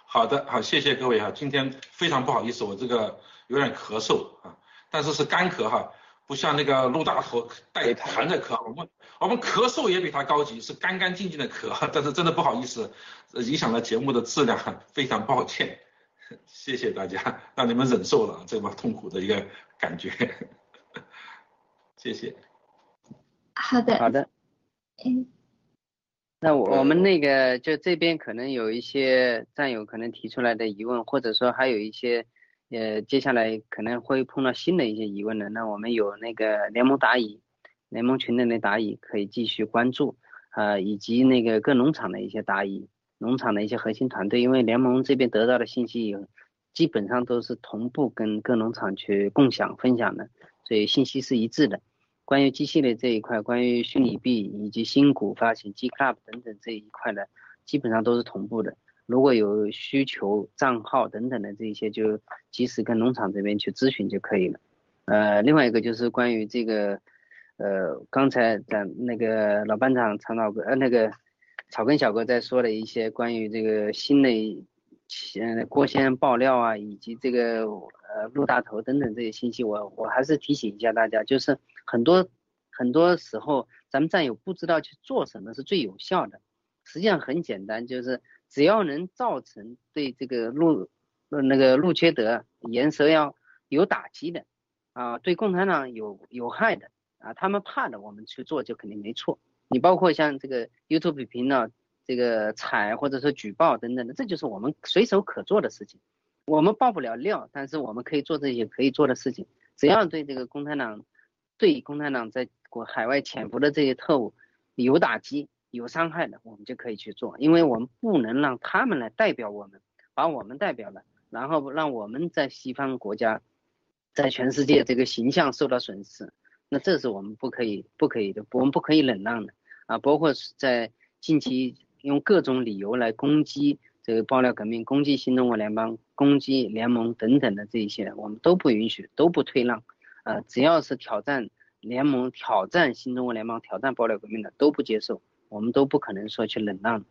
好的，好，谢谢各位哈。今天非常不好意思，我这个有点咳嗽啊，但是是干咳哈，不像那个陆大头带痰的咳。我们我们咳嗽也比他高级，是干干净净的咳，但是真的不好意思，影响了节目的质量，非常抱歉。谢谢大家，让你们忍受了这么痛苦的一个感觉。谢谢。好的。好的。嗯。那我我们那个就这边可能有一些战友可能提出来的疑问，或者说还有一些呃接下来可能会碰到新的一些疑问的，那我们有那个联盟答疑、联盟群内的答疑可以继续关注啊，以及那个各农场的一些答疑。农场的一些核心团队，因为联盟这边得到的信息有，基本上都是同步跟各农场去共享分享的，所以信息是一致的。关于 G 系列这一块，关于虚拟币以及新股发行、G Club 等等这一块的，基本上都是同步的。如果有需求、账号等等的这一些，就及时跟农场这边去咨询就可以了。呃，另外一个就是关于这个，呃，刚才咱那个老班长常老哥，呃，那个。草根小哥在说的一些关于这个新的，嗯，郭先生爆料啊，以及这个呃陆大头等等这些信息，我我还是提醒一下大家，就是很多很多时候咱们战友不知道去做什么是最有效的，实际上很简单，就是只要能造成对这个陆那个陆缺德颜色要有打击的啊，对共产党有有害的啊，他们怕的，我们去做就肯定没错。你包括像这个 YouTube 频道这个踩或者说举报等等的，这就是我们随手可做的事情。我们爆不了料，但是我们可以做这些可以做的事情。只要对这个共产党、对共产党在国海外潜伏的这些特务有打击、有伤害的，我们就可以去做。因为我们不能让他们来代表我们，把我们代表了，然后让我们在西方国家、在全世界这个形象受到损失。那这是我们不可以、不可以的，我们不可以忍让的啊！包括在近期用各种理由来攻击这个爆料革命、攻击新中国联邦、攻击联盟等等的这一些，我们都不允许，都不退让呃！只要是挑战联盟、挑战新中国联邦、挑战爆料革命的，都不接受，我们都不可能说去忍让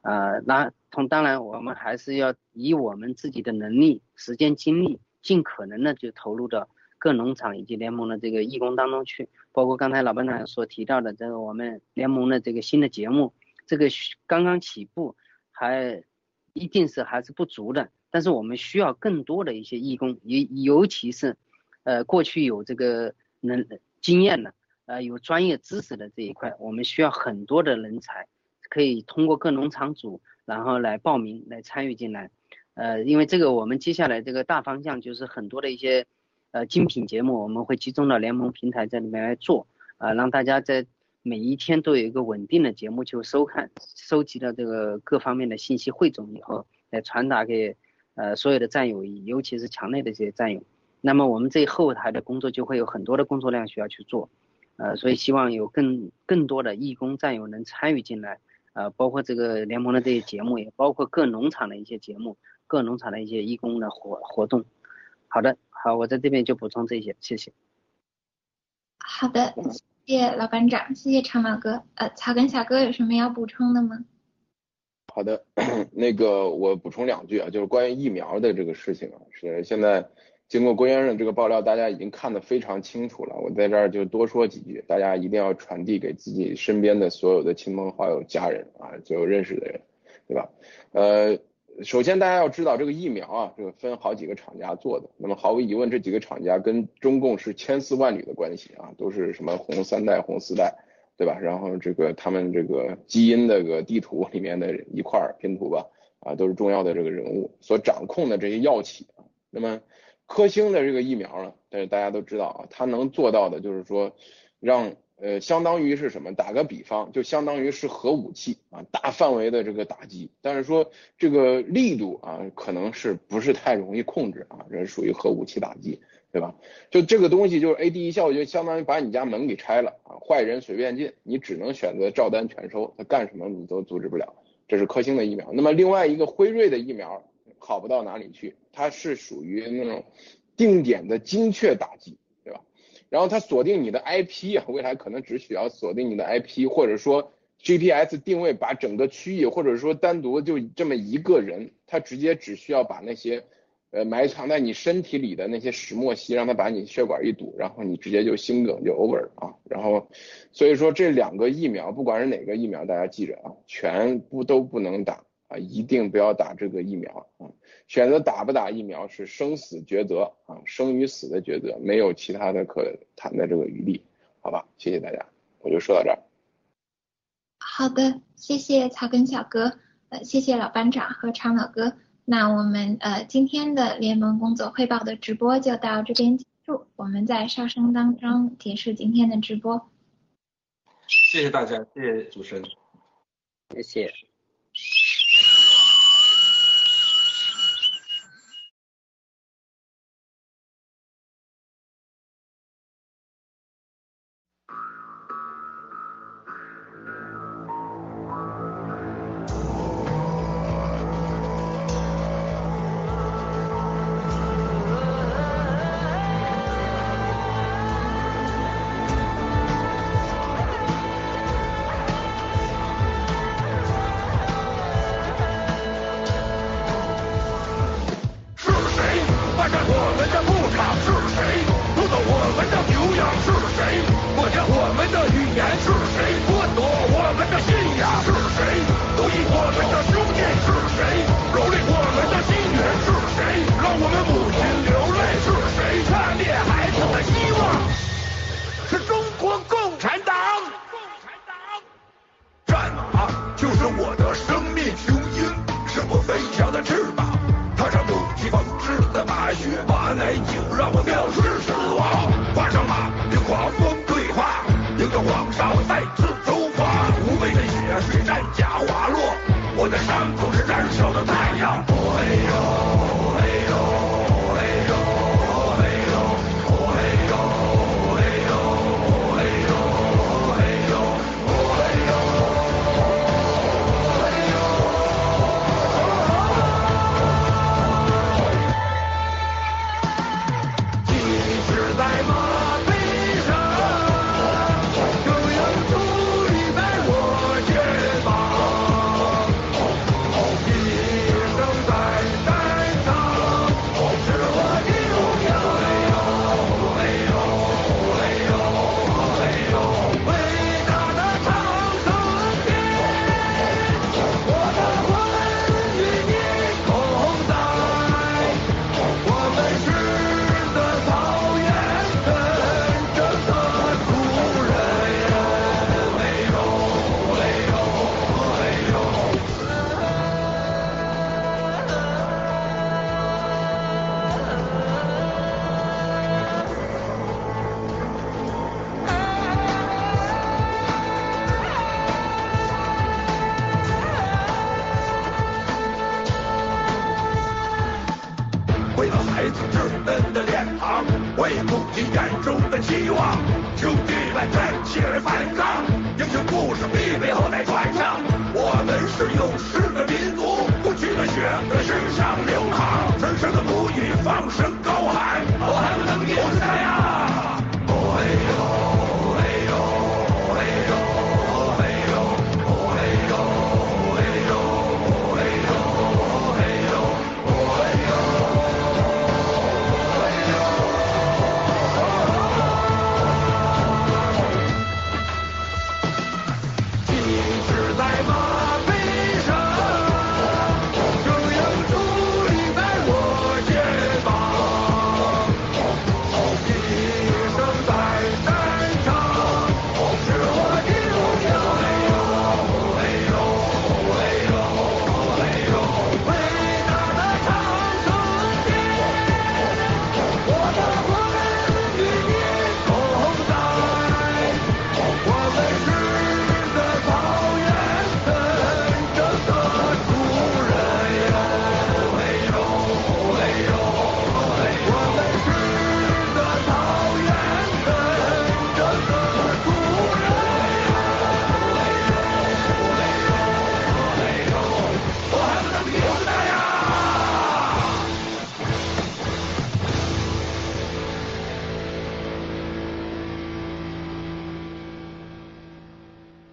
呃！那从当然，我们还是要以我们自己的能力、时间、精力，尽可能的就投入到。各农场以及联盟的这个义工当中去，包括刚才老班长所提到的这个我们联盟的这个新的节目，这个刚刚起步，还一定是还是不足的。但是我们需要更多的一些义工，尤尤其是，呃，过去有这个能经验的，呃，有专业知识的这一块，我们需要很多的人才，可以通过各农场主，然后来报名来参与进来，呃，因为这个我们接下来这个大方向就是很多的一些。呃，精品节目我们会集中到联盟平台在里面来做，啊，让大家在每一天都有一个稳定的节目去收看，收集的这个各方面的信息汇总以后，来传达给呃所有的战友，尤其是墙内的这些战友。那么我们这后台的工作就会有很多的工作量需要去做，呃，所以希望有更更多的义工战友能参与进来，呃，包括这个联盟的这些节目，也包括各农场的一些节目，各农场的一些义工的活活动。好的。好，我在这边就补充这些，谢谢。好的，谢谢老班长，谢谢长毛哥。呃，草根小哥有什么要补充的吗？好的，那个我补充两句啊，就是关于疫苗的这个事情啊，是现在经过郭先生这个爆料，大家已经看得非常清楚了。我在这儿就多说几句，大家一定要传递给自己身边的所有的亲朋好友、家人啊，所有认识的人，对吧？呃，首先大家要知道这个疫苗啊，这个分好几个厂家做的。那么毫无疑问，这几个厂家跟中共是千丝万缕的关系啊，都是什么红三代、红四代，对吧？然后这个他们这个基因这个地图里面的一块拼图吧，啊，都是重要的这个人物所掌控的这些药企。那么科兴的这个疫苗呢，但是大家都知道啊，它能做到的就是说，让呃相当于是什么？打个比方，就相当于是核武器啊，大范围的这个打击，但是说这个力度啊，可能是不是太容易控制啊？这属于核武器打击，对吧？就这个东西就是 A D 一效，就相当于把你家门给拆了啊，坏人随便进，你只能选择照单全收，他干什么你都阻止不了。这是科兴的疫苗。那么另外一个辉瑞的疫苗。好不到哪里去，它是属于那种定点的精确打击，然后它锁定你的 IP 啊，未来可能只需要锁定你的 IP，或者说 GPS 定位，把整个区域，或者说单独就这么一个人，他直接只需要把那些呃埋藏在你身体里的那些石墨烯，让他把你血管一堵，然后你直接就心梗就 over 了啊。然后所以说这两个疫苗，不管是哪个疫苗，大家记着啊，全部都不能打。啊，一定不要打这个疫苗啊！选择打不打疫苗是生死抉择啊，生与死的抉择，没有其他的可谈的这个余地，好吧？谢谢大家，我就说到这儿。好的，谢谢草根小哥，呃，谢谢老班长和长老哥。那我们呃今天的联盟工作汇报的直播就到这边结束，我们在哨声当中结束今天的直播。谢谢大家，谢谢主持人，谢谢。